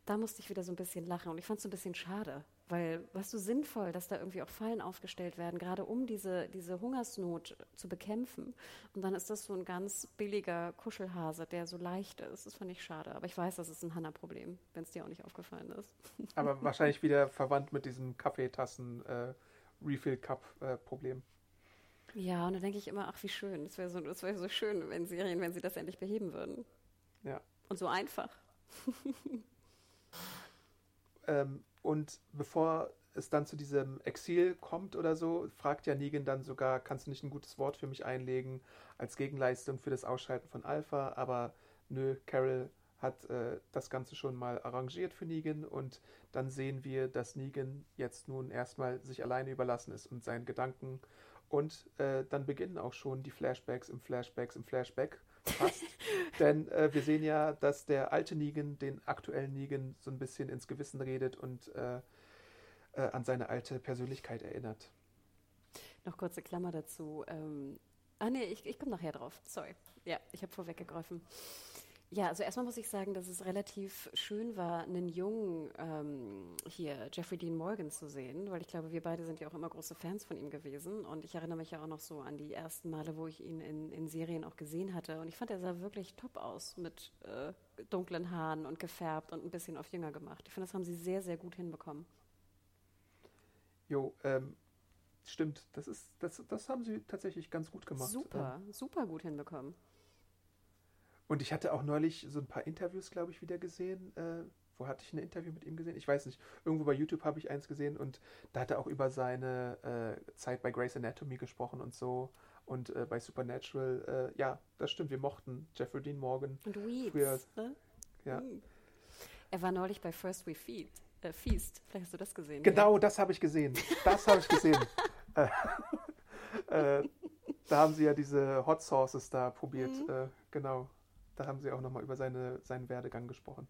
da musste ich wieder so ein bisschen lachen und ich fand es so ein bisschen schade, weil was so sinnvoll, dass da irgendwie auch Fallen aufgestellt werden, gerade um diese, diese Hungersnot zu bekämpfen. Und dann ist das so ein ganz billiger Kuschelhase, der so leicht ist. Das fand ich schade. Aber ich weiß, das ist ein Hanna-Problem, wenn es dir auch nicht aufgefallen ist. Aber wahrscheinlich wieder verwandt mit diesem Kaffeetassen-Refill-Cup-Problem. Äh, ja, und da denke ich immer, ach, wie schön. Es wäre so, wär so schön, wenn Serien, wenn sie das endlich beheben würden. Ja. Und so einfach. Ähm, und bevor es dann zu diesem Exil kommt oder so, fragt ja Negan dann sogar, kannst du nicht ein gutes Wort für mich einlegen als Gegenleistung für das Ausschalten von Alpha? Aber nö, Carol hat äh, das Ganze schon mal arrangiert für Negan und dann sehen wir, dass Negan jetzt nun erstmal sich alleine überlassen ist und seinen Gedanken und äh, dann beginnen auch schon die Flashbacks im Flashbacks im Flashback fast. Denn äh, wir sehen ja, dass der alte Negan den aktuellen Negan so ein bisschen ins Gewissen redet und äh, äh, an seine alte Persönlichkeit erinnert. Noch kurze Klammer dazu. Ähm, ah nee, ich, ich komme nachher drauf. Sorry. Ja, ich habe vorweggegriffen. Ja, also erstmal muss ich sagen, dass es relativ schön war, einen jungen ähm, hier, Jeffrey Dean Morgan zu sehen, weil ich glaube, wir beide sind ja auch immer große Fans von ihm gewesen. Und ich erinnere mich ja auch noch so an die ersten Male, wo ich ihn in, in Serien auch gesehen hatte. Und ich fand, er sah wirklich top aus mit äh, dunklen Haaren und gefärbt und ein bisschen auf jünger gemacht. Ich finde, das haben sie sehr, sehr gut hinbekommen. Jo, ähm, stimmt. Das ist, das, das haben sie tatsächlich ganz gut gemacht. Super, super gut hinbekommen. Und ich hatte auch neulich so ein paar Interviews, glaube ich, wieder gesehen. Äh, wo hatte ich ein Interview mit ihm gesehen? Ich weiß nicht. Irgendwo bei YouTube habe ich eins gesehen und da hat er auch über seine äh, Zeit bei Grey's Anatomy gesprochen und so. Und äh, bei Supernatural, äh, ja, das stimmt, wir mochten Jeffrey Dean Morgan. Und Weeds, früher, ne? Ja. Er war neulich bei First We Feed, äh, Feast. Vielleicht hast du das gesehen. Genau, das habe ich gesehen. Das habe ich gesehen. Äh, da haben sie ja diese Hot Sauces da probiert. Mhm. Genau. Da haben sie auch nochmal über seine, seinen Werdegang gesprochen.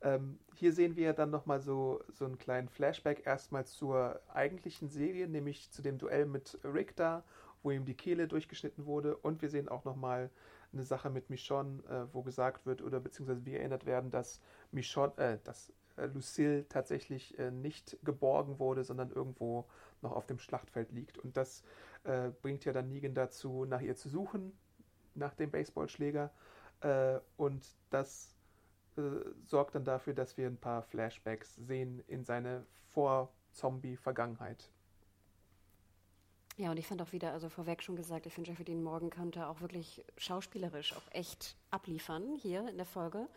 Ähm, hier sehen wir dann nochmal so, so einen kleinen Flashback erstmal zur eigentlichen Serie, nämlich zu dem Duell mit Rick da, wo ihm die Kehle durchgeschnitten wurde. Und wir sehen auch nochmal eine Sache mit Michonne, äh, wo gesagt wird oder beziehungsweise wir erinnert werden, dass Michonne, äh, dass äh, Lucille tatsächlich äh, nicht geborgen wurde, sondern irgendwo noch auf dem Schlachtfeld liegt. Und das äh, bringt ja dann Negan dazu, nach ihr zu suchen, nach dem Baseballschläger. Äh, und das äh, sorgt dann dafür, dass wir ein paar Flashbacks sehen in seine Vor-Zombie-Vergangenheit. Ja, und ich fand auch wieder, also vorweg schon gesagt, ich finde Jeffrey Dean Morgan könnte auch wirklich schauspielerisch auch echt abliefern hier in der Folge.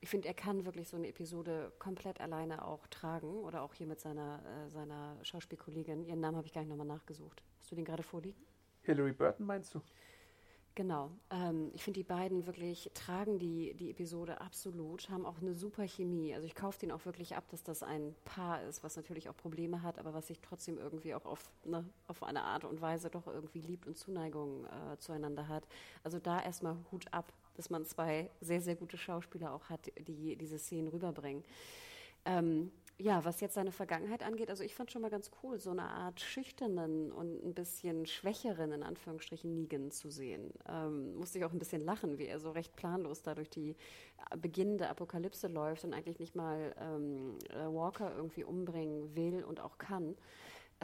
Ich finde, er kann wirklich so eine Episode komplett alleine auch tragen oder auch hier mit seiner, äh, seiner Schauspielkollegin. Ihren Namen habe ich gar nicht nochmal nachgesucht. Hast du den gerade vorliegen? Hilary Burton meinst du? Genau. Ähm, ich finde, die beiden wirklich tragen die, die Episode absolut, haben auch eine super Chemie. Also ich kaufe den auch wirklich ab, dass das ein Paar ist, was natürlich auch Probleme hat, aber was sich trotzdem irgendwie auch auf, ne, auf eine Art und Weise doch irgendwie liebt und Zuneigung äh, zueinander hat. Also da erstmal Hut ab, dass man zwei sehr, sehr gute Schauspieler auch hat, die diese Szenen rüberbringen. Ähm, ja, was jetzt seine Vergangenheit angeht, also ich fand schon mal ganz cool, so eine Art schüchternen und ein bisschen schwächeren, in Anführungsstrichen, Negan zu sehen. Ähm, musste ich auch ein bisschen lachen, wie er so recht planlos da durch die beginnende Apokalypse läuft und eigentlich nicht mal ähm, äh, Walker irgendwie umbringen will und auch kann.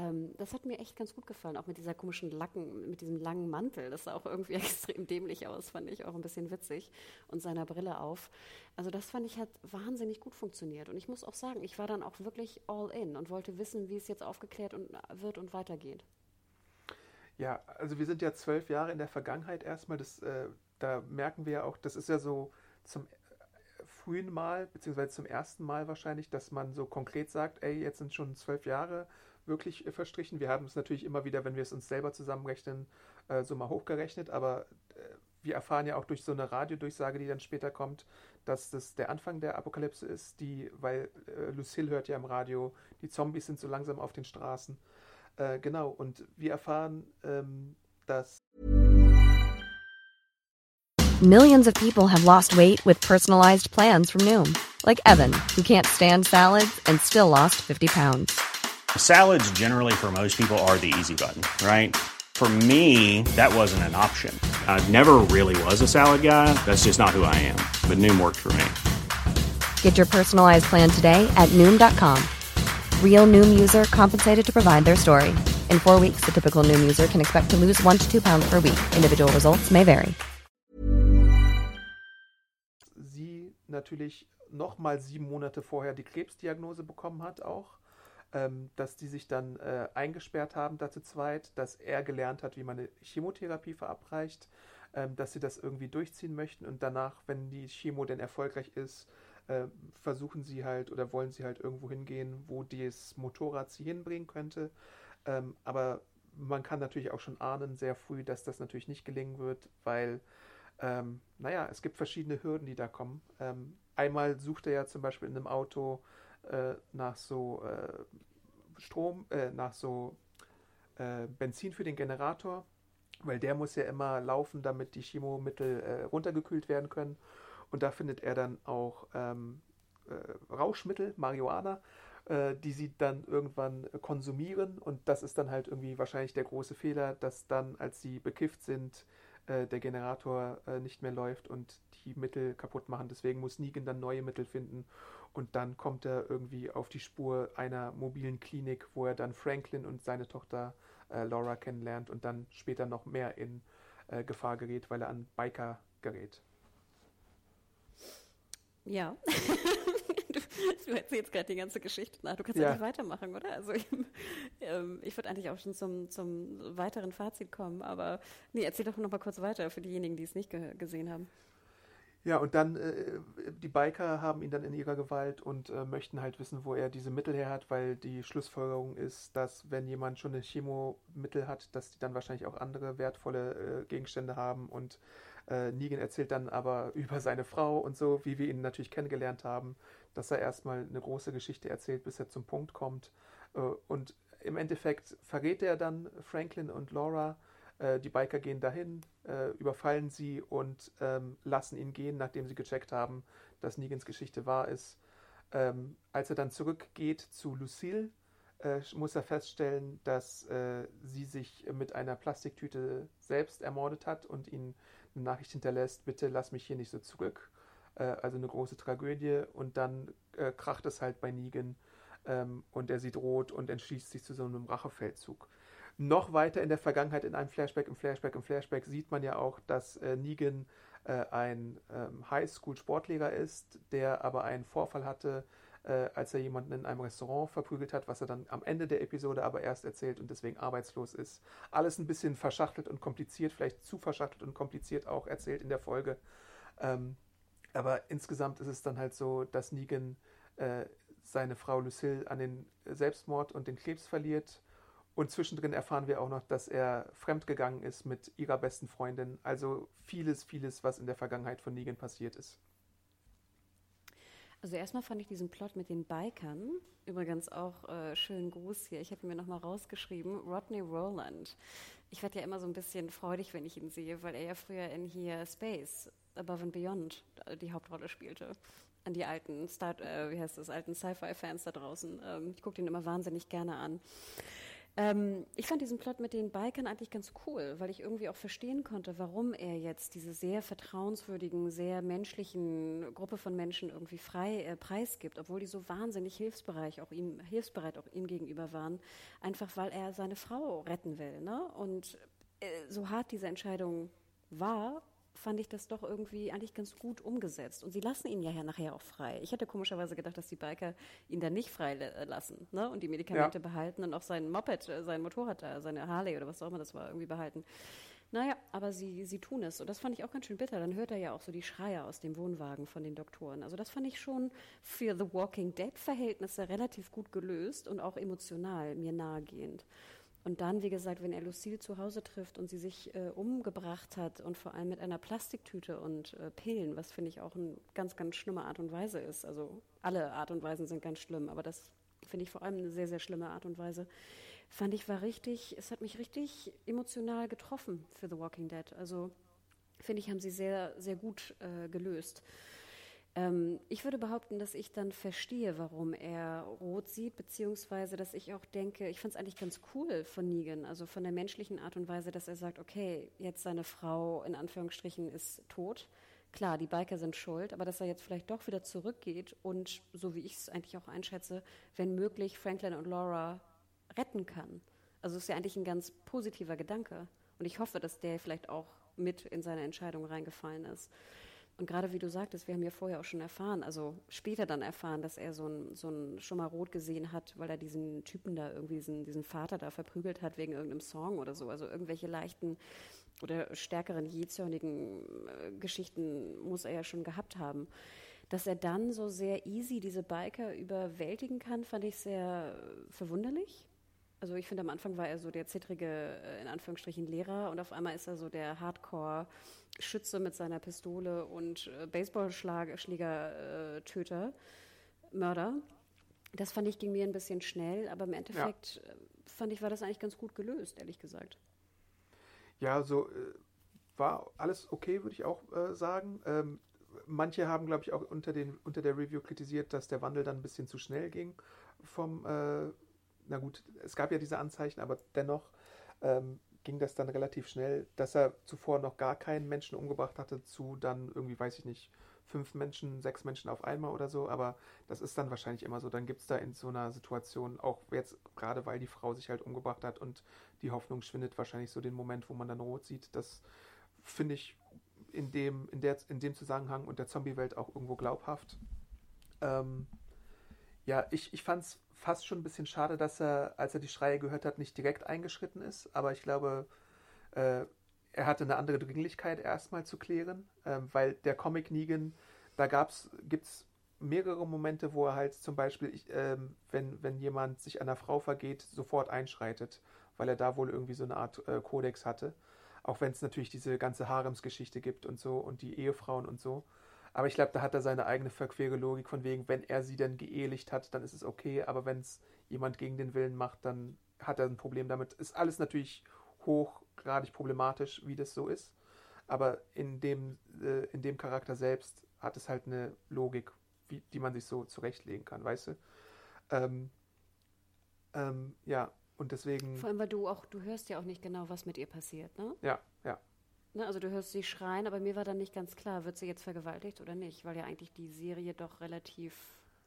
Ähm, das hat mir echt ganz gut gefallen, auch mit dieser komischen Lacken, mit diesem langen Mantel. Das sah auch irgendwie extrem dämlich aus, fand ich auch ein bisschen witzig. Und seiner Brille auf. Also das fand ich hat wahnsinnig gut funktioniert. Und ich muss auch sagen, ich war dann auch wirklich all in und wollte wissen, wie es jetzt aufgeklärt und, wird und weitergeht. Ja, also wir sind ja zwölf Jahre in der Vergangenheit erstmal. Das, äh, da merken wir ja auch, das ist ja so zum frühen Mal, beziehungsweise zum ersten Mal wahrscheinlich, dass man so konkret sagt, ey, jetzt sind schon zwölf Jahre wirklich äh, verstrichen. Wir haben es natürlich immer wieder, wenn wir es uns selber zusammenrechnen, äh, so mal hochgerechnet, aber äh, wir erfahren ja auch durch so eine Radiodurchsage, die dann später kommt, dass das der Anfang der Apokalypse ist, die, weil äh, Lucille hört ja im Radio, die Zombies sind so langsam auf den Straßen. Äh, genau, und wir erfahren, ähm, dass Millions of people have lost weight with personalized plans from Noom, like Evan, who can't stand salads and still lost 50 pounds. Salads, generally, for most people, are the easy button, right? For me, that wasn't an option. I never really was a salad guy. That's just not who I am. But Noom worked for me. Get your personalized plan today at Noom.com. Real Noom user compensated to provide their story. In four weeks, the typical Noom user can expect to lose one to two pounds per week. Individual results may vary. sie natürlich nochmal sieben Monate vorher die Krebsdiagnose bekommen hat auch. Ähm, dass die sich dann äh, eingesperrt haben da zu zweit, dass er gelernt hat, wie man eine Chemotherapie verabreicht, ähm, dass sie das irgendwie durchziehen möchten und danach, wenn die Chemo denn erfolgreich ist, äh, versuchen sie halt oder wollen sie halt irgendwo hingehen, wo das Motorrad sie hinbringen könnte. Ähm, aber man kann natürlich auch schon ahnen, sehr früh, dass das natürlich nicht gelingen wird, weil, ähm, naja, es gibt verschiedene Hürden, die da kommen. Ähm, einmal sucht er ja zum Beispiel in einem Auto äh, nach so äh, Strom, äh, nach so äh, Benzin für den Generator, weil der muss ja immer laufen, damit die Chemomittel äh, runtergekühlt werden können. Und da findet er dann auch ähm, äh, Rauschmittel, Marihuana, die sie dann irgendwann konsumieren. Und das ist dann halt irgendwie wahrscheinlich der große Fehler, dass dann, als sie bekifft sind, der Generator nicht mehr läuft und die Mittel kaputt machen. Deswegen muss Negan dann neue Mittel finden. Und dann kommt er irgendwie auf die Spur einer mobilen Klinik, wo er dann Franklin und seine Tochter äh, Laura kennenlernt und dann später noch mehr in äh, Gefahr gerät, weil er an Biker gerät. Ja. du, du erzählst gerade die ganze Geschichte nach. Du kannst ja nicht weitermachen, oder? Also ich, ähm, ich würde eigentlich auch schon zum, zum weiteren Fazit kommen, aber nee, erzähl doch noch mal kurz weiter für diejenigen, die es nicht ge gesehen haben. Ja, und dann, äh, die Biker haben ihn dann in ihrer Gewalt und äh, möchten halt wissen, wo er diese Mittel her hat, weil die Schlussfolgerung ist, dass wenn jemand schon ein Chemomittel hat, dass die dann wahrscheinlich auch andere wertvolle äh, Gegenstände haben und äh, Negan erzählt dann aber über seine Frau und so, wie wir ihn natürlich kennengelernt haben, dass er erstmal eine große Geschichte erzählt, bis er zum Punkt kommt. Äh, und im Endeffekt verrät er dann Franklin und Laura. Äh, die Biker gehen dahin, äh, überfallen sie und ähm, lassen ihn gehen, nachdem sie gecheckt haben, dass Negans Geschichte wahr ist. Ähm, als er dann zurückgeht zu Lucille, äh, muss er feststellen, dass äh, sie sich mit einer Plastiktüte selbst ermordet hat und ihn eine Nachricht hinterlässt, bitte lass mich hier nicht so zurück. Äh, also eine große Tragödie und dann äh, kracht es halt bei Negan ähm, und er sieht rot und entschließt sich zu so einem Rachefeldzug. Noch weiter in der Vergangenheit, in einem Flashback, im Flashback, im Flashback sieht man ja auch, dass äh, Negan äh, ein ähm, Highschool-Sportlehrer ist, der aber einen Vorfall hatte, äh, als er jemanden in einem Restaurant verprügelt hat, was er dann am Ende der Episode aber erst erzählt und deswegen arbeitslos ist. Alles ein bisschen verschachtelt und kompliziert, vielleicht zu verschachtelt und kompliziert auch erzählt in der Folge. Ähm, aber insgesamt ist es dann halt so, dass Negan äh, seine Frau Lucille an den Selbstmord und den Krebs verliert. Und zwischendrin erfahren wir auch noch, dass er fremdgegangen ist mit ihrer besten Freundin. Also vieles, vieles, was in der Vergangenheit von Negan passiert ist. Also erstmal fand ich diesen Plot mit den Bikern, übrigens auch äh, schönen Gruß hier, ich habe mir nochmal rausgeschrieben, Rodney Rowland. Ich werde ja immer so ein bisschen freudig, wenn ich ihn sehe, weil er ja früher in hier Space, Above and Beyond äh, die Hauptrolle spielte. An die alten Star, äh, wie heißt das, alten Sci-Fi-Fans da draußen. Ähm, ich gucke den immer wahnsinnig gerne an. Ähm, ich fand diesen Plot mit den Bikern eigentlich ganz cool, weil ich irgendwie auch verstehen konnte, warum er jetzt diese sehr vertrauenswürdigen, sehr menschlichen Gruppe von Menschen irgendwie frei äh, preisgibt, obwohl die so wahnsinnig hilfsbereit auch ihm, hilfsbereit auch ihm gegenüber waren, einfach weil er seine Frau retten will. Ne? Und äh, so hart diese Entscheidung war, fand ich das doch irgendwie eigentlich ganz gut umgesetzt. Und sie lassen ihn ja nachher auch frei. Ich hätte komischerweise gedacht, dass die Biker ihn dann nicht frei äh, ne? und die Medikamente ja. behalten und auch sein Moped, äh, sein Motorrad da, seine Harley oder was auch immer das war, irgendwie behalten. Naja, aber sie, sie tun es. Und das fand ich auch ganz schön bitter. Dann hört er ja auch so die Schreie aus dem Wohnwagen von den Doktoren. Also das fand ich schon für The Walking Dead-Verhältnisse relativ gut gelöst und auch emotional mir nahegehend. Und dann, wie gesagt, wenn er Lucille zu Hause trifft und sie sich äh, umgebracht hat und vor allem mit einer Plastiktüte und äh, Pillen, was finde ich auch eine ganz, ganz schlimme Art und Weise ist. Also alle Art und Weisen sind ganz schlimm, aber das finde ich vor allem eine sehr, sehr schlimme Art und Weise. Fand ich war richtig, es hat mich richtig emotional getroffen für The Walking Dead. Also finde ich, haben sie sehr, sehr gut äh, gelöst. Ähm, ich würde behaupten, dass ich dann verstehe, warum er rot sieht, beziehungsweise dass ich auch denke, ich fand es eigentlich ganz cool von Negan, also von der menschlichen Art und Weise, dass er sagt, okay, jetzt seine Frau in Anführungsstrichen ist tot. Klar, die Biker sind schuld, aber dass er jetzt vielleicht doch wieder zurückgeht und, so wie ich es eigentlich auch einschätze, wenn möglich Franklin und Laura retten kann. Also ist ja eigentlich ein ganz positiver Gedanke. Und ich hoffe, dass der vielleicht auch mit in seine Entscheidung reingefallen ist. Und gerade wie du sagtest, wir haben ja vorher auch schon erfahren, also später dann erfahren, dass er so ein, so ein schon mal rot gesehen hat, weil er diesen Typen da irgendwie, diesen, diesen Vater da verprügelt hat wegen irgendeinem Song oder so. Also irgendwelche leichten oder stärkeren, jähzornigen äh, Geschichten muss er ja schon gehabt haben. Dass er dann so sehr easy diese Biker überwältigen kann, fand ich sehr verwunderlich. Also ich finde, am Anfang war er so der zittrige, äh, in Anführungsstrichen, Lehrer und auf einmal ist er so der Hardcore-Schütze mit seiner Pistole und äh, Baseballschläger-Töter, äh, Mörder. Das fand ich, ging mir ein bisschen schnell, aber im Endeffekt ja. Äh, fand ich, war das eigentlich ganz gut gelöst, ehrlich gesagt. Ja, so äh, war alles okay, würde ich auch sagen. Ähm, manche haben, glaube ich, auch unter, den, unter der Review kritisiert, dass der Wandel dann ein bisschen zu schnell ging vom na gut, es gab ja diese Anzeichen, aber dennoch ähm, ging das dann relativ schnell, dass er zuvor noch gar keinen Menschen umgebracht hatte, zu dann irgendwie, weiß ich nicht, fünf Menschen, sechs Menschen auf einmal oder so, aber das ist dann wahrscheinlich immer so. Dann gibt es da in so einer Situation, auch jetzt gerade weil die Frau sich halt umgebracht hat und die Hoffnung schwindet, wahrscheinlich so den Moment, wo man dann rot sieht. Das finde ich in dem, in, der, in dem Zusammenhang und der Zombie-Welt auch irgendwo glaubhaft. Ähm, Ja, ich, ich fand es fast schon ein bisschen schade, dass er, als er die Schreie gehört hat, nicht direkt eingeschritten ist. Aber ich glaube, äh, er hatte eine andere Dringlichkeit erstmal zu klären, ähm, weil der Comic Negan, da gibt es mehrere Momente, wo er halt zum Beispiel, ich, ähm, wenn, wenn jemand sich einer Frau vergeht, sofort einschreitet, weil er da wohl irgendwie so eine Art äh, Kodex hatte. Auch wenn es natürlich diese ganze Haremsgeschichte gibt und so und die Ehefrauen und so. Aber ich glaube, da hat er seine eigene verquere Logik von wegen, wenn er sie denn geehelicht hat, dann ist es okay, aber wenn es jemand gegen den Willen macht, dann hat er ein Problem damit. Ist alles natürlich hochgradig problematisch, wie das so ist. Aber in dem, äh, in dem Charakter selbst hat es halt eine Logik, wie, die man sich so zurechtlegen kann, weißt du? Ähm, ähm, ja, und deswegen. Vor allem, weil du auch, du hörst ja auch nicht genau, was mit ihr passiert, ne? Ja, ja. Ne, also du hörst sie schreien, aber mir war dann nicht ganz klar, wird sie jetzt vergewaltigt oder nicht, weil ja eigentlich die Serie doch relativ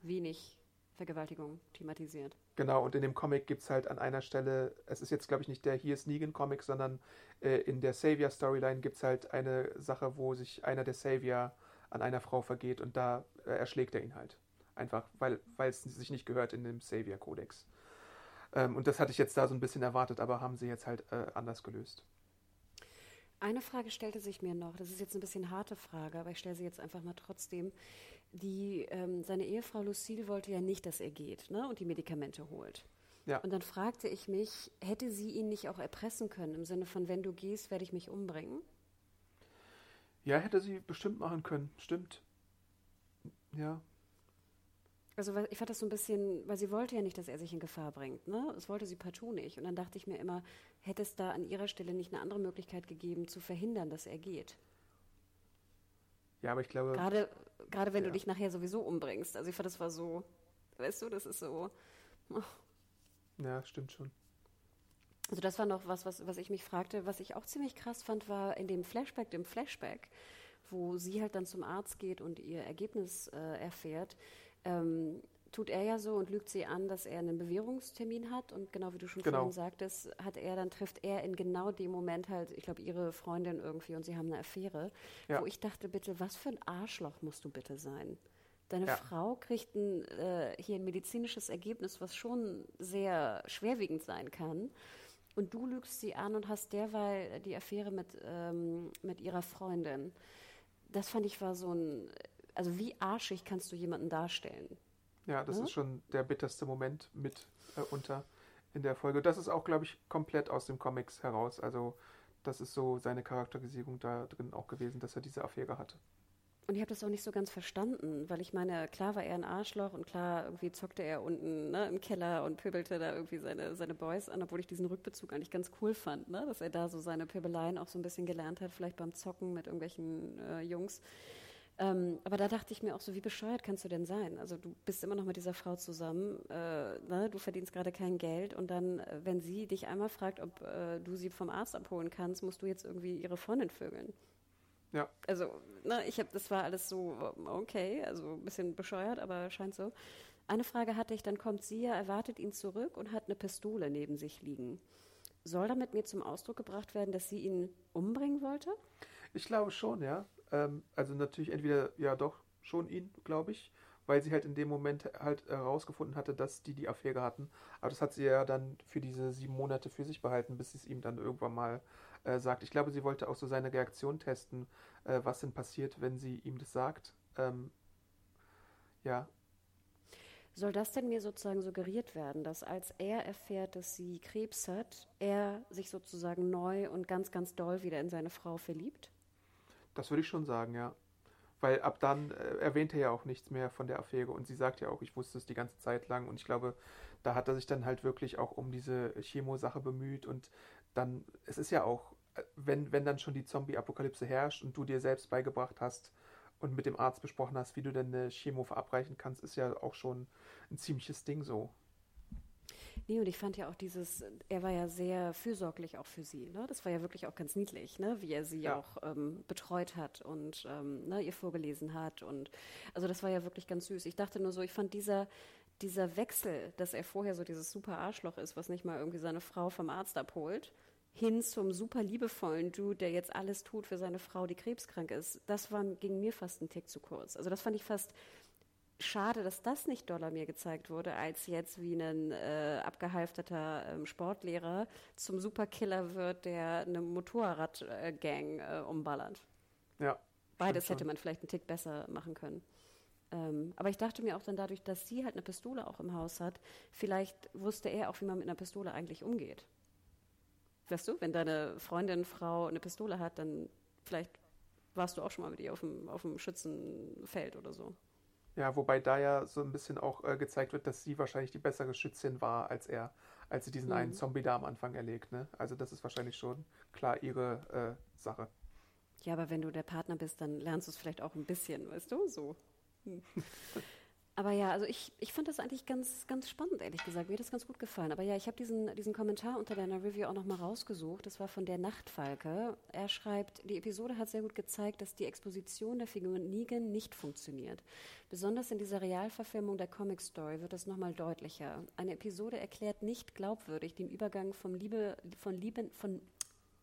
wenig Vergewaltigung thematisiert. Genau, und in dem Comic gibt es halt an einer Stelle, es ist jetzt glaube ich nicht der Hier ist Negan Comic, sondern äh, in der Savior Storyline gibt es halt eine Sache, wo sich einer der Savior an einer Frau vergeht und da äh, erschlägt er ihn halt. Einfach, weil es sich nicht gehört in dem Savior Kodex. Ähm, und das hatte ich jetzt da so ein bisschen erwartet, aber haben sie jetzt halt äh, anders gelöst. Eine Frage stellte sich mir noch, das ist jetzt ein bisschen harte Frage, aber ich stelle sie jetzt einfach mal trotzdem. Die, ähm, seine Ehefrau Lucille wollte ja nicht, dass er geht ne, und die Medikamente holt. Ja. Und dann fragte ich mich, hätte sie ihn nicht auch erpressen können, im Sinne von, wenn du gehst, werde ich mich umbringen? Ja, hätte sie bestimmt machen können, stimmt. Ja, also ich fand das so ein bisschen, weil sie wollte ja nicht, dass er sich in Gefahr bringt. Ne? Das wollte sie partout nicht. Und dann dachte ich mir immer, hätte es da an ihrer Stelle nicht eine andere Möglichkeit gegeben, zu verhindern, dass er geht? Ja, aber ich glaube. Gerade, gerade wenn ja. du dich nachher sowieso umbringst. Also ich fand, das war so, weißt du, das ist so. Oh. Ja, stimmt schon. Also das war noch was, was, was ich mich fragte. Was ich auch ziemlich krass fand, war in dem Flashback, dem Flashback, wo sie halt dann zum Arzt geht und ihr Ergebnis äh, erfährt ähm, tut er ja so und lügt sie an, dass er einen Bewährungstermin hat. Und genau wie du schon genau. vorhin sagtest, hat er, dann trifft er in genau dem Moment halt, ich glaube, ihre Freundin irgendwie und sie haben eine Affäre, ja. wo ich dachte, bitte, was für ein Arschloch musst du bitte sein? Deine ja. Frau kriegt ein, äh, hier ein medizinisches Ergebnis, was schon sehr schwerwiegend sein kann. Und du lügst sie an und hast derweil die Affäre mit, ähm, mit ihrer Freundin. Das fand ich war so ein also wie arschig kannst du jemanden darstellen? Ja, das ja? ist schon der bitterste Moment mit äh, unter in der Folge. Das ist auch, glaube ich, komplett aus dem Comics heraus. Also das ist so seine Charakterisierung da drin auch gewesen, dass er diese Affäre hatte. Und ich habe das auch nicht so ganz verstanden, weil ich meine, klar war er ein Arschloch und klar irgendwie zockte er unten ne, im Keller und pöbelte da irgendwie seine, seine Boys an, obwohl ich diesen Rückbezug eigentlich ganz cool fand, ne, dass er da so seine Pöbeleien auch so ein bisschen gelernt hat, vielleicht beim Zocken mit irgendwelchen äh, Jungs. Ähm, aber da dachte ich mir auch so, wie bescheuert kannst du denn sein? Also du bist immer noch mit dieser Frau zusammen, äh, ne? du verdienst gerade kein Geld und dann, äh, wenn sie dich einmal fragt, ob äh, du sie vom Arzt abholen kannst, musst du jetzt irgendwie ihre Freundin vögeln. Ja. Also, ne, ich habe, das war alles so, okay, also ein bisschen bescheuert, aber scheint so. Eine Frage hatte ich, dann kommt sie ja, erwartet ihn zurück und hat eine Pistole neben sich liegen. Soll damit mir zum Ausdruck gebracht werden, dass sie ihn umbringen wollte? Ich glaube schon, ja. Ähm, also natürlich entweder, ja doch, schon ihn, glaube ich, weil sie halt in dem Moment halt herausgefunden hatte, dass die die Affäre hatten. Aber das hat sie ja dann für diese sieben Monate für sich behalten, bis sie es ihm dann irgendwann mal äh, sagt. Ich glaube, sie wollte auch so seine Reaktion testen, äh, was denn passiert, wenn sie ihm das sagt. Ähm, ja. Soll das denn mir sozusagen suggeriert werden, dass als er erfährt, dass sie Krebs hat, er sich sozusagen neu und ganz, ganz doll wieder in seine Frau verliebt? Das würde ich schon sagen, ja. Weil ab dann äh, erwähnt er ja auch nichts mehr von der Affäre und sie sagt ja auch, ich wusste es die ganze Zeit lang und ich glaube, da hat er sich dann halt wirklich auch um diese Chemo-Sache bemüht und dann, es ist ja auch, äh, wenn, wenn dann schon die Zombie-Apokalypse herrscht und du dir selbst beigebracht hast und mit dem Arzt besprochen hast, wie du denn eine Chemo verabreichen kannst, ist ja auch schon ein ziemliches Ding so. Nee, und ich fand ja auch dieses, er war ja sehr fürsorglich auch für sie. Ne? Das war ja wirklich auch ganz niedlich, ne? wie er sie ja. auch ähm, betreut hat und ähm, ne, ihr vorgelesen hat. Und also das war ja wirklich ganz süß. Ich dachte nur so, ich fand dieser, dieser Wechsel, dass er vorher so dieses super Arschloch ist, was nicht mal irgendwie seine Frau vom Arzt abholt, hin zum super liebevollen Dude, der jetzt alles tut für seine Frau, die krebskrank ist, das war, ging mir fast ein Tick zu kurz. Also das fand ich fast schade, dass das nicht doller mir gezeigt wurde, als jetzt wie ein äh, abgehalfterter ähm, Sportlehrer zum Superkiller wird, der eine Motorradgang äh, umballert. Ja. Beides hätte man vielleicht einen Tick besser machen können. Ähm, aber ich dachte mir auch dann dadurch, dass sie halt eine Pistole auch im Haus hat, vielleicht wusste er auch, wie man mit einer Pistole eigentlich umgeht. Weißt du, wenn deine Freundin, Frau eine Pistole hat, dann vielleicht warst du auch schon mal mit ihr auf dem, auf dem Schützenfeld oder so. Ja, wobei da ja so ein bisschen auch äh, gezeigt wird, dass sie wahrscheinlich die bessere Schützin war als er, als sie diesen mhm. einen Zombie da am Anfang erlegt. Ne? Also das ist wahrscheinlich schon klar ihre äh, Sache. Ja, aber wenn du der Partner bist, dann lernst du es vielleicht auch ein bisschen, weißt du, so. Hm. Aber ja, also ich, ich fand das eigentlich ganz, ganz spannend, ehrlich gesagt. Mir hat das ganz gut gefallen. Aber ja, ich habe diesen, diesen Kommentar unter deiner Review auch nochmal rausgesucht. Das war von der Nachtfalke. Er schreibt, die Episode hat sehr gut gezeigt, dass die Exposition der Figur Negan nicht funktioniert. Besonders in dieser Realverfilmung der Comic Story wird das nochmal deutlicher. Eine Episode erklärt nicht glaubwürdig den Übergang vom Liebe, von Lieben, von,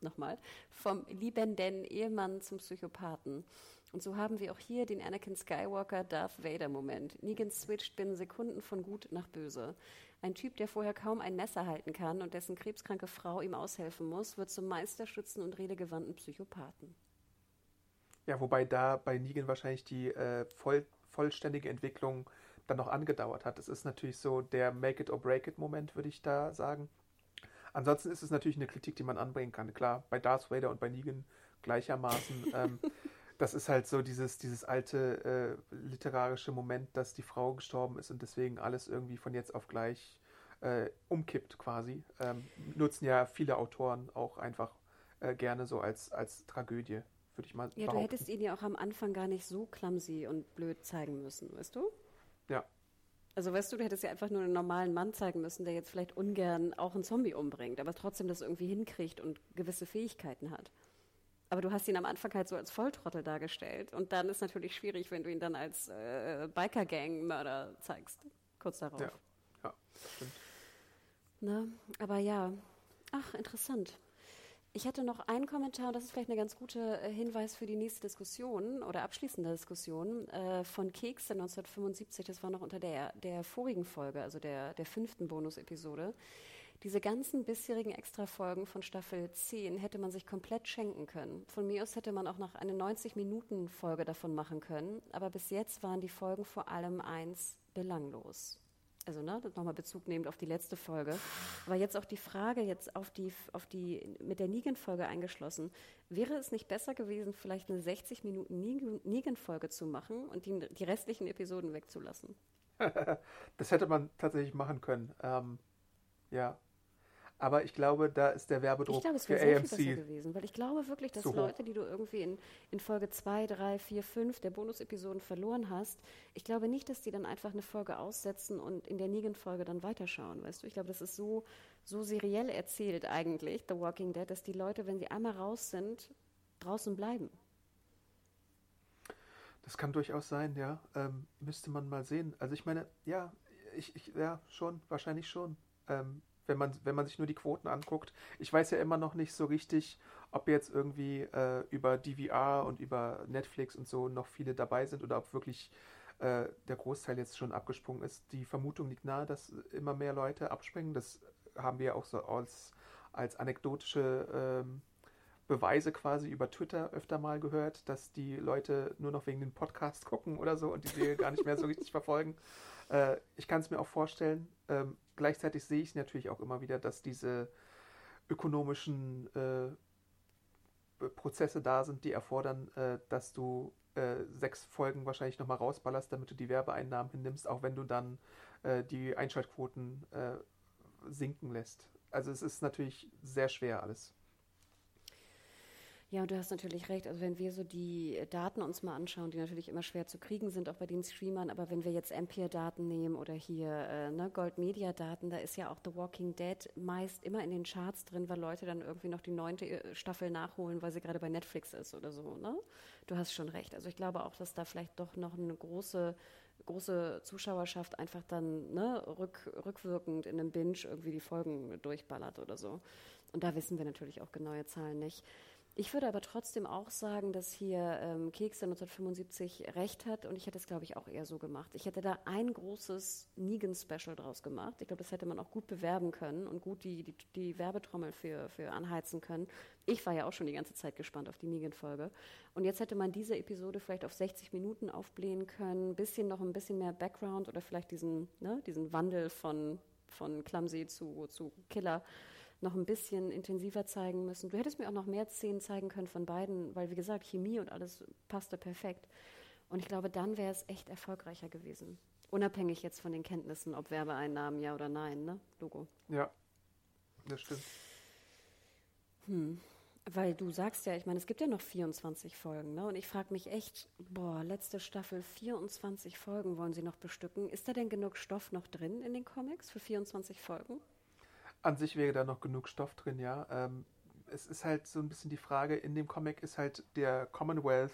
nochmal, vom liebenden Ehemann zum Psychopathen. Und so haben wir auch hier den Anakin Skywalker Darth Vader Moment. Negan switcht binnen Sekunden von gut nach böse. Ein Typ, der vorher kaum ein Messer halten kann und dessen krebskranke Frau ihm aushelfen muss, wird zum Meisterschützen und redegewandten Psychopathen. Ja, wobei da bei Negan wahrscheinlich die äh, voll, vollständige Entwicklung dann noch angedauert hat. Es ist natürlich so der Make it or break it Moment, würde ich da sagen. Ansonsten ist es natürlich eine Kritik, die man anbringen kann. Klar, bei Darth Vader und bei Negan gleichermaßen. ähm, das ist halt so dieses, dieses alte äh, literarische Moment, dass die Frau gestorben ist und deswegen alles irgendwie von jetzt auf gleich äh, umkippt quasi. Ähm, nutzen ja viele Autoren auch einfach äh, gerne so als, als Tragödie, würde ich mal ja, behaupten. Ja, du hättest ihn ja auch am Anfang gar nicht so clumsy und blöd zeigen müssen, weißt du? Ja. Also weißt du, du hättest ja einfach nur einen normalen Mann zeigen müssen, der jetzt vielleicht ungern auch einen Zombie umbringt, aber trotzdem das irgendwie hinkriegt und gewisse Fähigkeiten hat. Aber du hast ihn am Anfang halt so als Volltrottel dargestellt. Und dann ist natürlich schwierig, wenn du ihn dann als äh, Biker-Gang-Mörder zeigst. Kurz darauf. Ja, ja stimmt. Ne? Aber ja. Ach, interessant. Ich hatte noch einen Kommentar, und das ist vielleicht ein ganz guter äh, Hinweis für die nächste Diskussion oder abschließende Diskussion äh, von Kekse 1975. Das war noch unter der, der vorigen Folge, also der, der fünften Bonus-Episode. Diese ganzen bisherigen Extrafolgen von Staffel 10 hätte man sich komplett schenken können. Von mir aus hätte man auch noch eine 90-Minuten-Folge davon machen können. Aber bis jetzt waren die Folgen vor allem eins belanglos. Also ne, nochmal Bezug nehmend auf die letzte Folge. Aber jetzt auch die Frage jetzt auf die, auf die mit der Negan-Folge eingeschlossen. Wäre es nicht besser gewesen, vielleicht eine 60 Minuten Negan-Folge zu machen und die, die restlichen Episoden wegzulassen? das hätte man tatsächlich machen können. Ähm, ja, aber ich glaube, da ist der Werbedruck ich glaube, es wäre sehr viel besser gewesen, weil ich glaube wirklich, dass Leute, die du irgendwie in, in Folge 2, 3, 4, 5 der Bonus-Episoden verloren hast, ich glaube nicht, dass die dann einfach eine Folge aussetzen und in der Negan-Folge dann weiterschauen, weißt du? Ich glaube, das ist so, so seriell erzählt eigentlich, The Walking Dead, dass die Leute, wenn sie einmal raus sind, draußen bleiben. Das kann durchaus sein, ja. Ähm, müsste man mal sehen. Also ich meine, ja, ich, ich ja, schon, wahrscheinlich schon. Ähm, wenn man, wenn man sich nur die Quoten anguckt. Ich weiß ja immer noch nicht so richtig, ob jetzt irgendwie äh, über DVR und über Netflix und so noch viele dabei sind oder ob wirklich äh, der Großteil jetzt schon abgesprungen ist. Die Vermutung liegt nahe, dass immer mehr Leute abspringen. Das haben wir ja auch so als, als anekdotische ähm, Beweise quasi über Twitter öfter mal gehört, dass die Leute nur noch wegen den Podcast gucken oder so und die Serie gar nicht mehr so richtig verfolgen. Äh, ich kann es mir auch vorstellen. Ähm, gleichzeitig sehe ich natürlich auch immer wieder, dass diese ökonomischen äh, Prozesse da sind, die erfordern, äh, dass du äh, sechs Folgen wahrscheinlich nochmal rausballerst, damit du die Werbeeinnahmen hinnimmst, auch wenn du dann äh, die Einschaltquoten äh, sinken lässt. Also es ist natürlich sehr schwer alles. Ja, und du hast natürlich recht. Also wenn wir so die Daten uns mal anschauen, die natürlich immer schwer zu kriegen sind, auch bei den Streamern, aber wenn wir jetzt Ampere-Daten nehmen oder hier äh, ne, Gold-Media-Daten, da ist ja auch The Walking Dead meist immer in den Charts drin, weil Leute dann irgendwie noch die neunte äh, Staffel nachholen, weil sie gerade bei Netflix ist oder so. Ne? Du hast schon recht. Also ich glaube auch, dass da vielleicht doch noch eine große große Zuschauerschaft einfach dann ne, rück, rückwirkend in einem Binge irgendwie die Folgen durchballert oder so. Und da wissen wir natürlich auch genaue Zahlen nicht. Ich würde aber trotzdem auch sagen, dass hier ähm, Keks 1975 recht hat und ich hätte es, glaube ich, auch eher so gemacht. Ich hätte da ein großes Negan-Special draus gemacht. Ich glaube, das hätte man auch gut bewerben können und gut die, die, die Werbetrommel für, für anheizen können. Ich war ja auch schon die ganze Zeit gespannt auf die Negan-Folge. Und jetzt hätte man diese Episode vielleicht auf 60 Minuten aufblähen können, bisschen noch ein bisschen mehr Background oder vielleicht diesen, ne, diesen Wandel von, von Clumsy zu, zu Killer noch ein bisschen intensiver zeigen müssen. Du hättest mir auch noch mehr Szenen zeigen können von beiden, weil wie gesagt, Chemie und alles passte perfekt. Und ich glaube, dann wäre es echt erfolgreicher gewesen. Unabhängig jetzt von den Kenntnissen, ob Werbeeinnahmen ja oder nein, ne? Logo. Ja, das stimmt. Hm. Weil du sagst ja, ich meine, es gibt ja noch 24 Folgen, ne? Und ich frage mich echt, boah, letzte Staffel, 24 Folgen wollen sie noch bestücken. Ist da denn genug Stoff noch drin in den Comics für 24 Folgen? An sich wäre da noch genug Stoff drin, ja. Ähm, es ist halt so ein bisschen die Frage, in dem Comic ist halt der Commonwealth,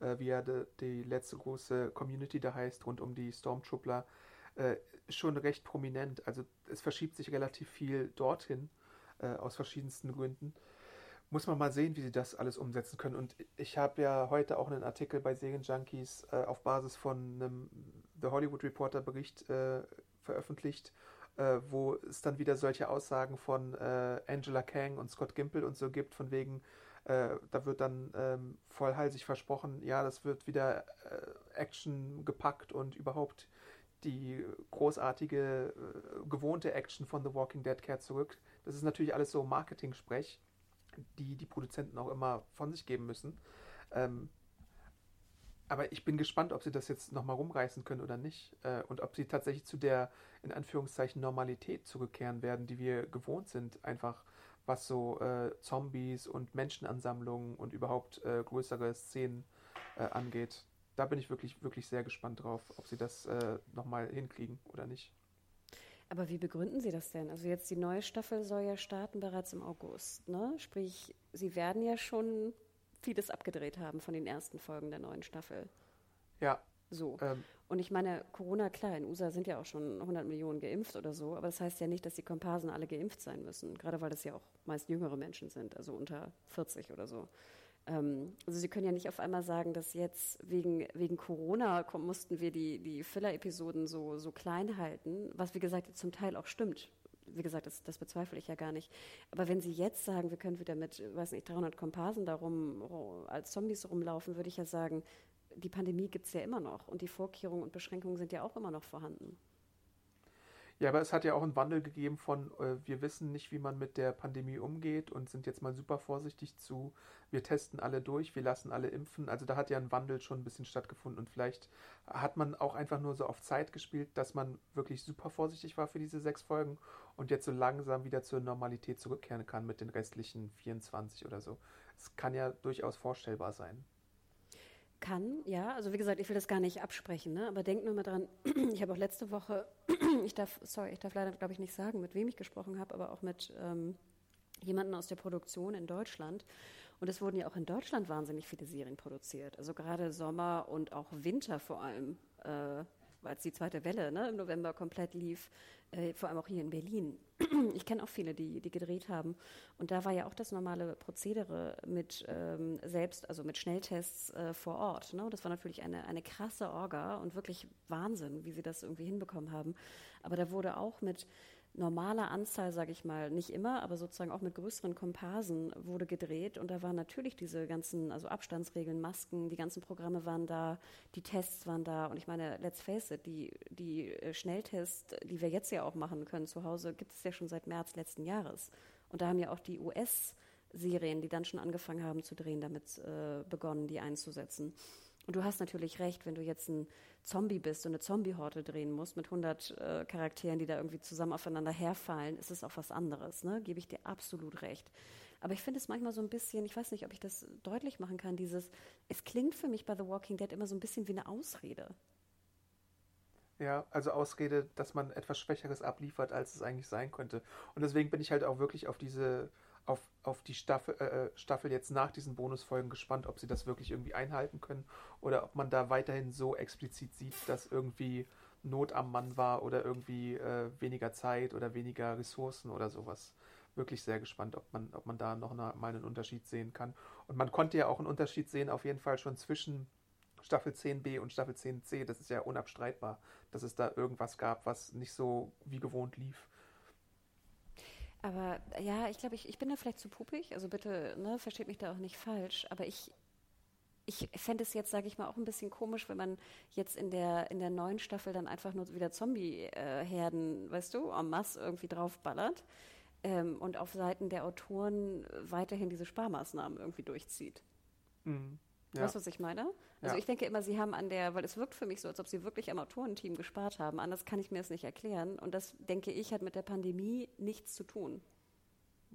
äh, wie ja de, die letzte große Community da heißt, rund um die Stormtrooper, äh, schon recht prominent. Also es verschiebt sich relativ viel dorthin, äh, aus verschiedensten Gründen. Muss man mal sehen, wie sie das alles umsetzen können. Und ich habe ja heute auch einen Artikel bei Serienjunkies äh, auf Basis von einem The Hollywood Reporter Bericht äh, veröffentlicht, äh, wo es dann wieder solche Aussagen von äh, Angela Kang und Scott Gimple und so gibt, von wegen, äh, da wird dann ähm, vollhalsig versprochen, ja, das wird wieder äh, Action gepackt und überhaupt die großartige, äh, gewohnte Action von The Walking Dead kehrt zurück. Das ist natürlich alles so Marketing-Sprech, die die Produzenten auch immer von sich geben müssen. Ähm, aber ich bin gespannt, ob sie das jetzt nochmal rumreißen können oder nicht. Äh, und ob sie tatsächlich zu der, in Anführungszeichen, Normalität zurückkehren werden, die wir gewohnt sind. Einfach was so äh, Zombies und Menschenansammlungen und überhaupt äh, größere Szenen äh, angeht. Da bin ich wirklich, wirklich sehr gespannt drauf, ob sie das äh, nochmal hinkriegen oder nicht. Aber wie begründen Sie das denn? Also jetzt die neue Staffel soll ja starten bereits im August, ne? Sprich, Sie werden ja schon vieles abgedreht haben von den ersten Folgen der neuen Staffel. Ja. So. Ähm. Und ich meine, Corona, klar, in USA sind ja auch schon 100 Millionen geimpft oder so, aber das heißt ja nicht, dass die Komparsen alle geimpft sein müssen, gerade weil das ja auch meist jüngere Menschen sind, also unter 40 oder so. Ähm, also Sie können ja nicht auf einmal sagen, dass jetzt wegen, wegen Corona mussten wir die, die Filler-Episoden so, so klein halten, was wie gesagt zum Teil auch stimmt wie gesagt, das, das, bezweifle ich ja gar nicht. Aber wenn Sie jetzt sagen, wir können wieder mit, weiß nicht, 300 Komparsen darum als Zombies rumlaufen, würde ich ja sagen, die Pandemie gibt es ja immer noch und die Vorkehrungen und Beschränkungen sind ja auch immer noch vorhanden. Ja, aber es hat ja auch einen Wandel gegeben von, äh, wir wissen nicht, wie man mit der Pandemie umgeht und sind jetzt mal super vorsichtig zu, wir testen alle durch, wir lassen alle impfen. Also da hat ja ein Wandel schon ein bisschen stattgefunden und vielleicht hat man auch einfach nur so auf Zeit gespielt, dass man wirklich super vorsichtig war für diese sechs Folgen und jetzt so langsam wieder zur Normalität zurückkehren kann mit den restlichen 24 oder so. Es kann ja durchaus vorstellbar sein. Kann, ja. Also wie gesagt, ich will das gar nicht absprechen, ne? aber denk nur mal dran, ich habe auch letzte Woche, ich darf, sorry, ich darf leider, glaube ich, nicht sagen, mit wem ich gesprochen habe, aber auch mit ähm, jemandem aus der Produktion in Deutschland. Und es wurden ja auch in Deutschland wahnsinnig viele Serien produziert. Also gerade Sommer und auch Winter vor allem, äh, als die zweite Welle ne, im November komplett lief, äh, vor allem auch hier in Berlin. ich kenne auch viele, die, die gedreht haben. Und da war ja auch das normale Prozedere mit ähm, selbst, also mit Schnelltests äh, vor Ort. Ne? Das war natürlich eine, eine krasse Orga und wirklich Wahnsinn, wie sie das irgendwie hinbekommen haben. Aber da wurde auch mit normaler Anzahl, sage ich mal, nicht immer, aber sozusagen auch mit größeren Komparsen wurde gedreht. Und da waren natürlich diese ganzen, also Abstandsregeln, Masken, die ganzen Programme waren da, die Tests waren da. Und ich meine, let's face it, die, die äh, Schnelltests, die wir jetzt ja auch machen können zu Hause, gibt es ja schon seit März letzten Jahres. Und da haben ja auch die US Serien, die dann schon angefangen haben zu drehen, damit äh, begonnen, die einzusetzen. Und du hast natürlich recht, wenn du jetzt ein Zombie bist und eine Zombie-Horte drehen musst mit 100 äh, Charakteren, die da irgendwie zusammen aufeinander herfallen, ist es auch was anderes. Ne? Gebe ich dir absolut recht. Aber ich finde es manchmal so ein bisschen, ich weiß nicht, ob ich das deutlich machen kann, dieses, es klingt für mich bei The Walking Dead immer so ein bisschen wie eine Ausrede. Ja, also Ausrede, dass man etwas Schwächeres abliefert, als es eigentlich sein könnte. Und deswegen bin ich halt auch wirklich auf diese auf, auf die Staffel, äh, äh, Staffel jetzt nach diesen Bonusfolgen gespannt, ob sie das wirklich irgendwie einhalten können oder ob man da weiterhin so explizit sieht, dass irgendwie Not am Mann war oder irgendwie äh, weniger Zeit oder weniger Ressourcen oder sowas. wirklich sehr gespannt, ob man, ob man da noch eine, mal einen Unterschied sehen kann. Und man konnte ja auch einen Unterschied sehen, auf jeden Fall schon zwischen Staffel 10b und Staffel 10c. Das ist ja unabstreitbar, dass es da irgendwas gab, was nicht so wie gewohnt lief. Aber ja, ich glaube, ich, ich bin da vielleicht zu pupig. Also bitte, ne, versteht mich da auch nicht falsch. Aber ich, ich fände es jetzt, sage ich mal, auch ein bisschen komisch, wenn man jetzt in der, in der neuen Staffel dann einfach nur wieder Zombie-Herden, weißt du, en masse irgendwie draufballert ähm, und auf Seiten der Autoren weiterhin diese Sparmaßnahmen irgendwie durchzieht. Mhm. Ja. Weißt du, was ich meine? Also ja. ich denke immer, sie haben an der, weil es wirkt für mich so, als ob sie wirklich am Autorenteam gespart haben. Anders kann ich mir das nicht erklären. Und das, denke ich, hat mit der Pandemie nichts zu tun.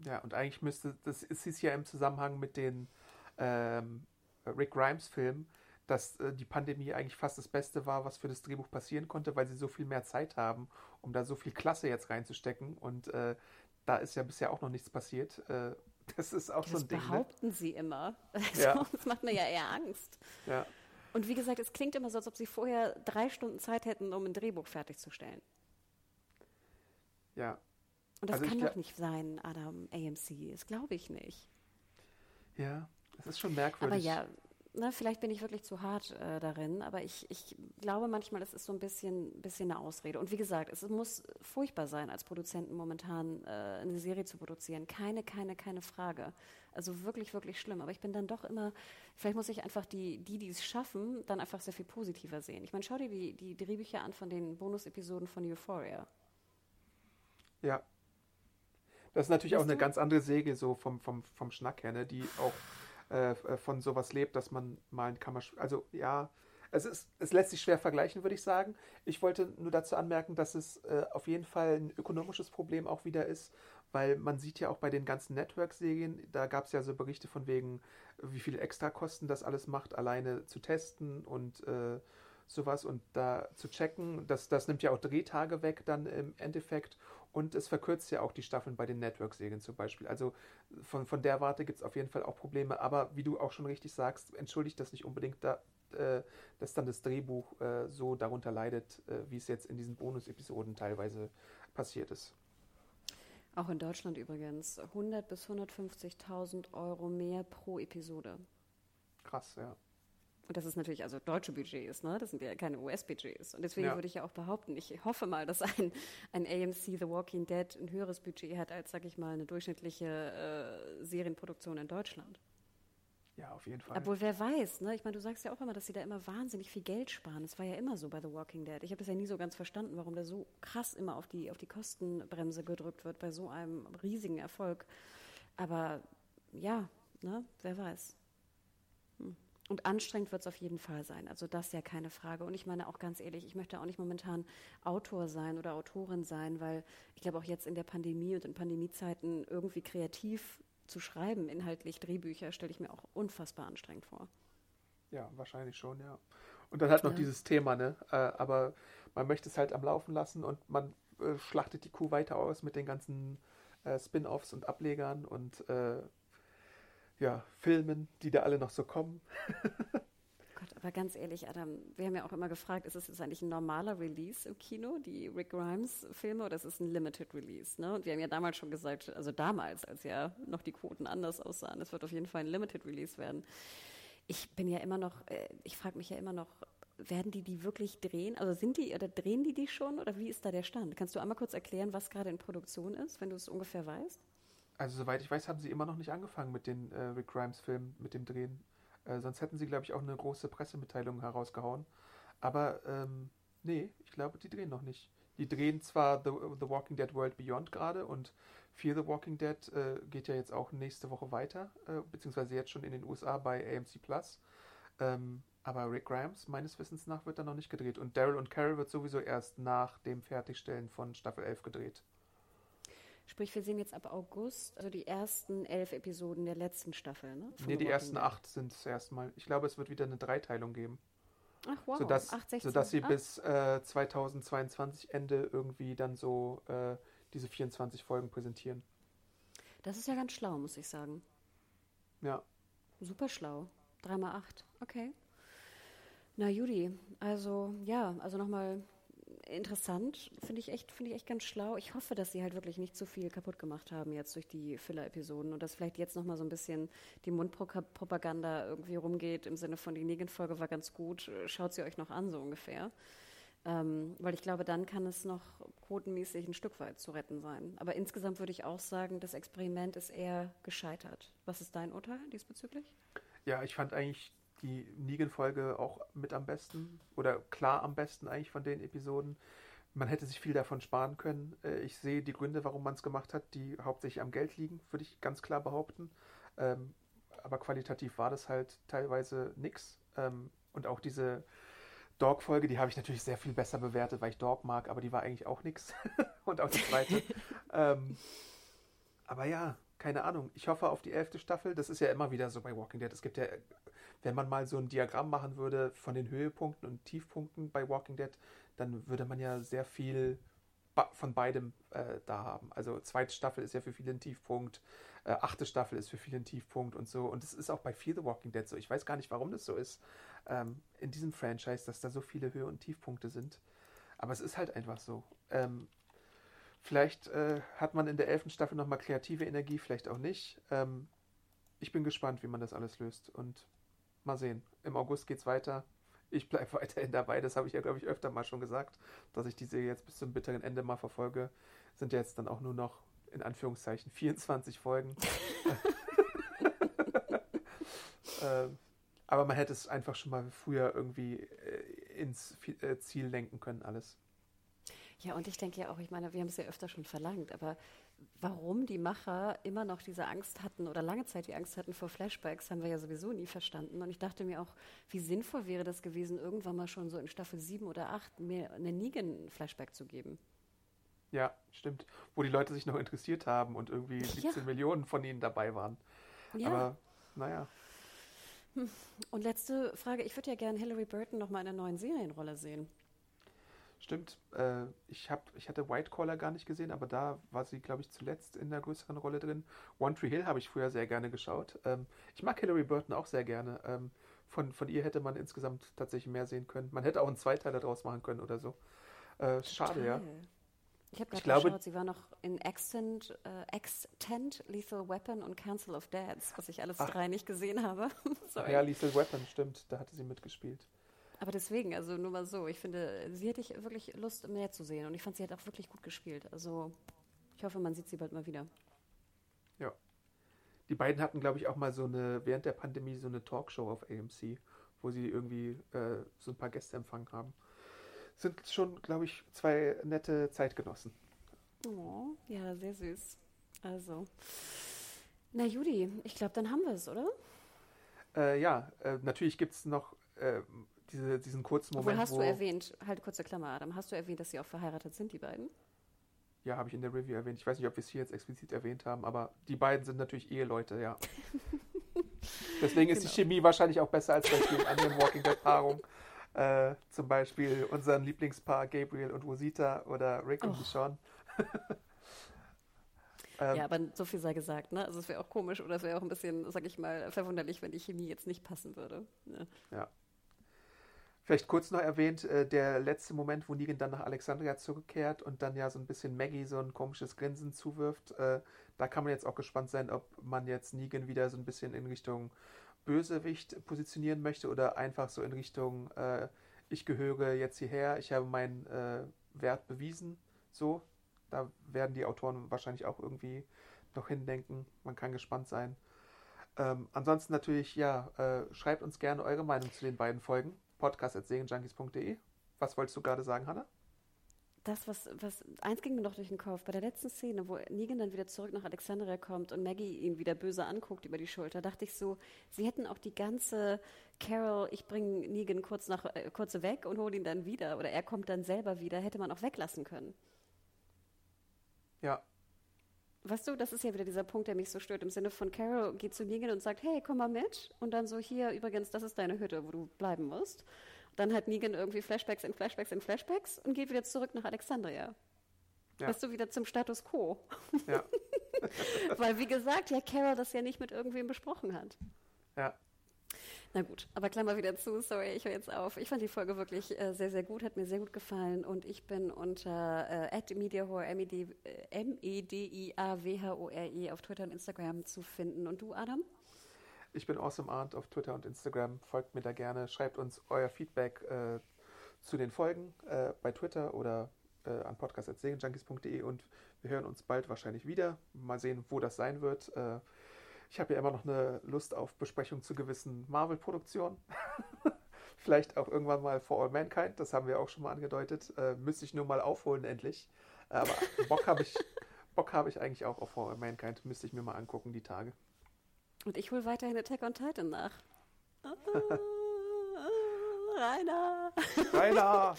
Ja, und eigentlich müsste, das ist ja im Zusammenhang mit den ähm, Rick Grimes-Filmen, dass äh, die Pandemie eigentlich fast das Beste war, was für das Drehbuch passieren konnte, weil sie so viel mehr Zeit haben, um da so viel Klasse jetzt reinzustecken. Und äh, da ist ja bisher auch noch nichts passiert. Äh, das ist auch das so ein Ding. Das ne? behaupten ne? sie immer. Also, ja. Das macht mir ja eher Angst. Ja. Und wie gesagt, es klingt immer so, als ob sie vorher drei Stunden Zeit hätten, um ein Drehbuch fertigzustellen. Ja. Und das also kann doch nicht sein, Adam AMC. Das glaube ich nicht. Ja, das ist schon merkwürdig. Aber ja, ne, vielleicht bin ich wirklich zu hart äh, darin, aber ich, ich glaube manchmal, es ist so ein bisschen, bisschen eine Ausrede. Und wie gesagt, es muss furchtbar sein, als Produzenten momentan äh, eine Serie zu produzieren. Keine, keine, keine Frage. Also wirklich, wirklich schlimm. Aber ich bin dann doch immer, vielleicht muss ich einfach die, die, die es schaffen, dann einfach sehr viel positiver sehen. Ich meine, schau dir die, die Drehbücher an von den Bonusepisoden von Euphoria. Ja. Das ist natürlich weißt auch eine du? ganz andere Säge, so vom, vom, vom Schnack her, ne? die auch äh, äh, von sowas lebt, dass man mal ein Kammerspiel. Also ja, es, ist, es lässt sich schwer vergleichen, würde ich sagen. Ich wollte nur dazu anmerken, dass es äh, auf jeden Fall ein ökonomisches Problem auch wieder ist, weil man sieht ja auch bei den ganzen Network-Serien, da gab es ja so Berichte von wegen, wie viel Extrakosten das alles macht, alleine zu testen und äh, sowas und da zu checken. Das, das nimmt ja auch Drehtage weg dann im Endeffekt und es verkürzt ja auch die Staffeln bei den Network-Serien zum Beispiel. Also von, von der Warte gibt es auf jeden Fall auch Probleme. Aber wie du auch schon richtig sagst, entschuldigt das nicht unbedingt, da, äh, dass dann das Drehbuch äh, so darunter leidet, äh, wie es jetzt in diesen Bonus-Episoden teilweise passiert ist. Auch in Deutschland übrigens 100 bis 150.000 Euro mehr pro Episode. Krass, ja. Und das ist natürlich also deutsche Budgets, ne? Das sind ja keine US-Budgets. Und deswegen ja. würde ich ja auch behaupten, ich hoffe mal, dass ein, ein AMC The Walking Dead ein höheres Budget hat als, sag ich mal, eine durchschnittliche äh, Serienproduktion in Deutschland. Ja, auf jeden Fall. Obwohl, wer weiß, ne? Ich meine, du sagst ja auch immer, dass sie da immer wahnsinnig viel Geld sparen. Das war ja immer so bei The Walking Dead. Ich habe das ja nie so ganz verstanden, warum da so krass immer auf die, auf die Kostenbremse gedrückt wird bei so einem riesigen Erfolg. Aber ja, ne? Wer weiß. Hm. Und anstrengend wird es auf jeden Fall sein. Also das ja keine Frage. Und ich meine auch ganz ehrlich, ich möchte auch nicht momentan Autor sein oder Autorin sein, weil ich glaube auch jetzt in der Pandemie und in Pandemiezeiten irgendwie kreativ zu schreiben, inhaltlich Drehbücher, stelle ich mir auch unfassbar anstrengend vor. Ja, wahrscheinlich schon, ja. Und dann halt noch ja. dieses Thema, ne? Äh, aber man möchte es halt am Laufen lassen und man äh, schlachtet die Kuh weiter aus mit den ganzen äh, Spin-offs und Ablegern und ja, Filmen, die da alle noch so kommen. Gott, aber ganz ehrlich, Adam, wir haben ja auch immer gefragt, ist es jetzt eigentlich ein normaler Release im Kino, die Rick Grimes-Filme, oder ist es ein Limited Release? Ne? Und wir haben ja damals schon gesagt, also damals, als ja noch die Quoten anders aussahen, es wird auf jeden Fall ein Limited Release werden. Ich bin ja immer noch, äh, ich frage mich ja immer noch, werden die die wirklich drehen? Also sind die oder drehen die die schon oder wie ist da der Stand? Kannst du einmal kurz erklären, was gerade in Produktion ist, wenn du es ungefähr weißt? Also soweit ich weiß, haben sie immer noch nicht angefangen mit den äh, Rick Grimes-Filmen, mit dem Drehen. Äh, sonst hätten sie, glaube ich, auch eine große Pressemitteilung herausgehauen. Aber ähm, nee, ich glaube, die drehen noch nicht. Die drehen zwar The, The Walking Dead World Beyond gerade und Fear the Walking Dead äh, geht ja jetzt auch nächste Woche weiter, äh, beziehungsweise jetzt schon in den USA bei AMC Plus. Ähm, aber Rick Grimes, meines Wissens nach, wird da noch nicht gedreht. Und Daryl und Carol wird sowieso erst nach dem Fertigstellen von Staffel 11 gedreht. Sprich, wir sehen jetzt ab August, also die ersten elf Episoden der letzten Staffel, ne? Nee, die ersten Dead. acht sind es erstmal. Ich glaube, es wird wieder eine Dreiteilung geben. Ach wow, sodass, 8, 16, sodass sie 8. bis äh, 2022 Ende irgendwie dann so äh, diese 24 Folgen präsentieren. Das ist ja ganz schlau, muss ich sagen. Ja. Super schlau. Dreimal acht. Okay. Na Judy, also ja, also nochmal interessant, finde ich echt, finde ich echt ganz schlau. Ich hoffe, dass sie halt wirklich nicht zu viel kaputt gemacht haben jetzt durch die Filler-Episoden und dass vielleicht jetzt nochmal so ein bisschen die Mundpropaganda irgendwie rumgeht im Sinne von die Negan-Folge war ganz gut, schaut sie euch noch an, so ungefähr. Ähm, weil ich glaube, dann kann es noch quotenmäßig ein Stück weit zu retten sein. Aber insgesamt würde ich auch sagen, das Experiment ist eher gescheitert. Was ist dein Urteil diesbezüglich? Ja, ich fand eigentlich die Negan-Folge auch mit am besten oder klar am besten eigentlich von den Episoden. Man hätte sich viel davon sparen können. Äh, ich sehe die Gründe, warum man es gemacht hat, die hauptsächlich am Geld liegen, würde ich ganz klar behaupten. Ähm, aber qualitativ war das halt teilweise nix. Ähm, und auch diese Dog-Folge, die habe ich natürlich sehr viel besser bewertet, weil ich Dog mag, aber die war eigentlich auch nix. und auch die zweite. ähm, aber ja, keine Ahnung. Ich hoffe auf die elfte Staffel. Das ist ja immer wieder so bei Walking Dead. Es gibt ja wenn man mal so ein Diagramm machen würde von den Höhepunkten und Tiefpunkten bei Walking Dead, dann würde man ja sehr viel von beidem äh, da haben. Also zweite Staffel ist ja für viele ein Tiefpunkt, äh, achte Staffel ist für viele ein Tiefpunkt und so. Und es ist auch bei Fear the Walking Dead so. Ich weiß gar nicht, warum das so ist ähm, in diesem Franchise, dass da so viele Höhe- und Tiefpunkte sind. Aber es ist halt einfach so. Ähm, vielleicht äh, hat man in der elften Staffel nochmal kreative Energie, vielleicht auch nicht. Ähm, ich bin gespannt, wie man das alles löst. Und Mal sehen. Im August geht's weiter. Ich bleibe weiterhin dabei. Das habe ich ja, glaube ich, öfter mal schon gesagt, dass ich diese jetzt bis zum bitteren Ende mal verfolge. Sind jetzt dann auch nur noch in Anführungszeichen 24 Folgen. ähm, aber man hätte es einfach schon mal früher irgendwie äh, ins äh, Ziel lenken können, alles. Ja, und ich denke ja auch, ich meine, wir haben es ja öfter schon verlangt, aber warum die Macher immer noch diese Angst hatten oder lange Zeit die Angst hatten vor Flashbacks, haben wir ja sowieso nie verstanden. Und ich dachte mir auch, wie sinnvoll wäre das gewesen, irgendwann mal schon so in Staffel 7 oder 8 mir einen Negan-Flashback zu geben. Ja, stimmt. Wo die Leute sich noch interessiert haben und irgendwie 17 ja. Millionen von ihnen dabei waren. Ja. Aber naja. Hm. Und letzte Frage, ich würde ja gerne Hilary Burton noch mal in einer neuen Serienrolle sehen. Stimmt. Äh, ich, hab, ich hatte White Collar gar nicht gesehen, aber da war sie, glaube ich, zuletzt in der größeren Rolle drin. One Tree Hill habe ich früher sehr gerne geschaut. Ähm, ich mag Hilary Burton auch sehr gerne. Ähm, von, von ihr hätte man insgesamt tatsächlich mehr sehen können. Man hätte auch einen Zweiteiler daraus machen können oder so. Äh, schade, ja. Ich habe gerade geschaut, sie war noch in Extent, äh, Extent, Lethal Weapon und Council of Dads, was ich alles Ach. drei nicht gesehen habe. Ja, Lethal Weapon, stimmt. Da hatte sie mitgespielt. Aber deswegen, also nur mal so, ich finde, sie hätte ich wirklich Lust, mehr zu sehen. Und ich fand, sie hat auch wirklich gut gespielt. Also ich hoffe, man sieht sie bald mal wieder. Ja. Die beiden hatten, glaube ich, auch mal so eine, während der Pandemie, so eine Talkshow auf AMC, wo sie irgendwie äh, so ein paar Gäste empfangen haben. Sind schon, glaube ich, zwei nette Zeitgenossen. Oh, ja, sehr süß. Also. Na, Judy, ich glaube, dann haben wir es, oder? Äh, ja, äh, natürlich gibt es noch äh, diese, diesen kurzen Moment. Obwohl hast du erwähnt, halt kurze Klammer, Adam, hast du erwähnt, dass sie auch verheiratet sind, die beiden? Ja, habe ich in der Review erwähnt. Ich weiß nicht, ob wir es hier jetzt explizit erwähnt haben, aber die beiden sind natürlich Eheleute, ja. Deswegen ist genau. die Chemie wahrscheinlich auch besser als bei vielen anderen Walking Dead Paarungen. Äh, zum Beispiel unseren Lieblingspaar Gabriel und Rosita oder Rick oh. und Sean. ähm, ja, aber so viel sei gesagt, ne? Also es wäre auch komisch oder es wäre auch ein bisschen, sag ich mal, verwunderlich, wenn die Chemie jetzt nicht passen würde. Ne? Ja. Vielleicht kurz noch erwähnt, äh, der letzte Moment, wo Negan dann nach Alexandria zurückkehrt und dann ja so ein bisschen Maggie so ein komisches Grinsen zuwirft. Äh, da kann man jetzt auch gespannt sein, ob man jetzt Negan wieder so ein bisschen in Richtung Bösewicht positionieren möchte oder einfach so in Richtung, äh, ich gehöre jetzt hierher, ich habe meinen äh, Wert bewiesen. So, da werden die Autoren wahrscheinlich auch irgendwie noch hindenken. Man kann gespannt sein. Ähm, ansonsten natürlich, ja, äh, schreibt uns gerne eure Meinung zu den beiden Folgen podcast.segenjunkies.de. Was wolltest du gerade sagen, Hanna? Das, was, was, eins ging mir noch durch den Kopf. Bei der letzten Szene, wo Negan dann wieder zurück nach Alexandria kommt und Maggie ihn wieder böse anguckt über die Schulter, dachte ich so, sie hätten auch die ganze Carol, ich bringe Negan kurz nach, äh, kurz weg und hole ihn dann wieder oder er kommt dann selber wieder, hätte man auch weglassen können. Ja. Weißt du, das ist ja wieder dieser Punkt, der mich so stört, im Sinne von Carol geht zu Negan und sagt, hey, komm mal mit. Und dann so, hier, übrigens, das ist deine Hütte, wo du bleiben musst. Dann hat Negan irgendwie Flashbacks in Flashbacks in Flashbacks und geht wieder zurück nach Alexandria. Ja. Weißt du, wieder zum Status quo. Ja. Weil, wie gesagt, ja, Carol das ja nicht mit irgendwem besprochen hat. Ja. Na gut, aber Klammer wieder zu, sorry, ich höre jetzt auf. Ich fand die Folge wirklich äh, sehr, sehr gut, hat mir sehr gut gefallen und ich bin unter äh, @mediahore M-E-D-I-A-W-H-O-R-E e auf Twitter und Instagram zu finden. Und du, Adam? Ich bin AwesomeArnt auf Twitter und Instagram. Folgt mir da gerne. Schreibt uns euer Feedback äh, zu den Folgen äh, bei Twitter oder äh, an podcast.segenjunkies.de und wir hören uns bald wahrscheinlich wieder. Mal sehen, wo das sein wird. Ich habe ja immer noch eine Lust auf Besprechung zu gewissen Marvel-Produktionen. Vielleicht auch irgendwann mal For All Mankind, das haben wir auch schon mal angedeutet. Äh, müsste ich nur mal aufholen, endlich. Aber Bock habe ich, Bock hab ich eigentlich auch auf For All Mankind. Müsste ich mir mal angucken, die Tage. Und ich hole weiterhin Attack on Titan nach. Rainer! Rainer!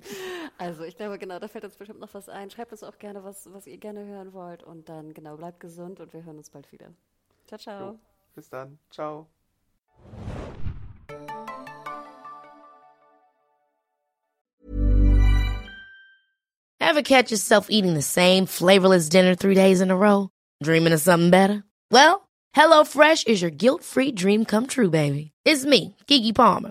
Also ich glaube, genau, da fällt uns bestimmt noch was ein. Schreibt uns auch gerne, was, was ihr gerne hören wollt. Und dann, genau, bleibt gesund und wir hören uns bald wieder. Ciao, ciao. Jo, bis dann. Ciao. Ever catch yourself eating the same flavorless dinner three days in a row? Dreaming of something better? Well, HelloFresh is your guilt-free dream come true, baby. It's me, Kiki Palmer.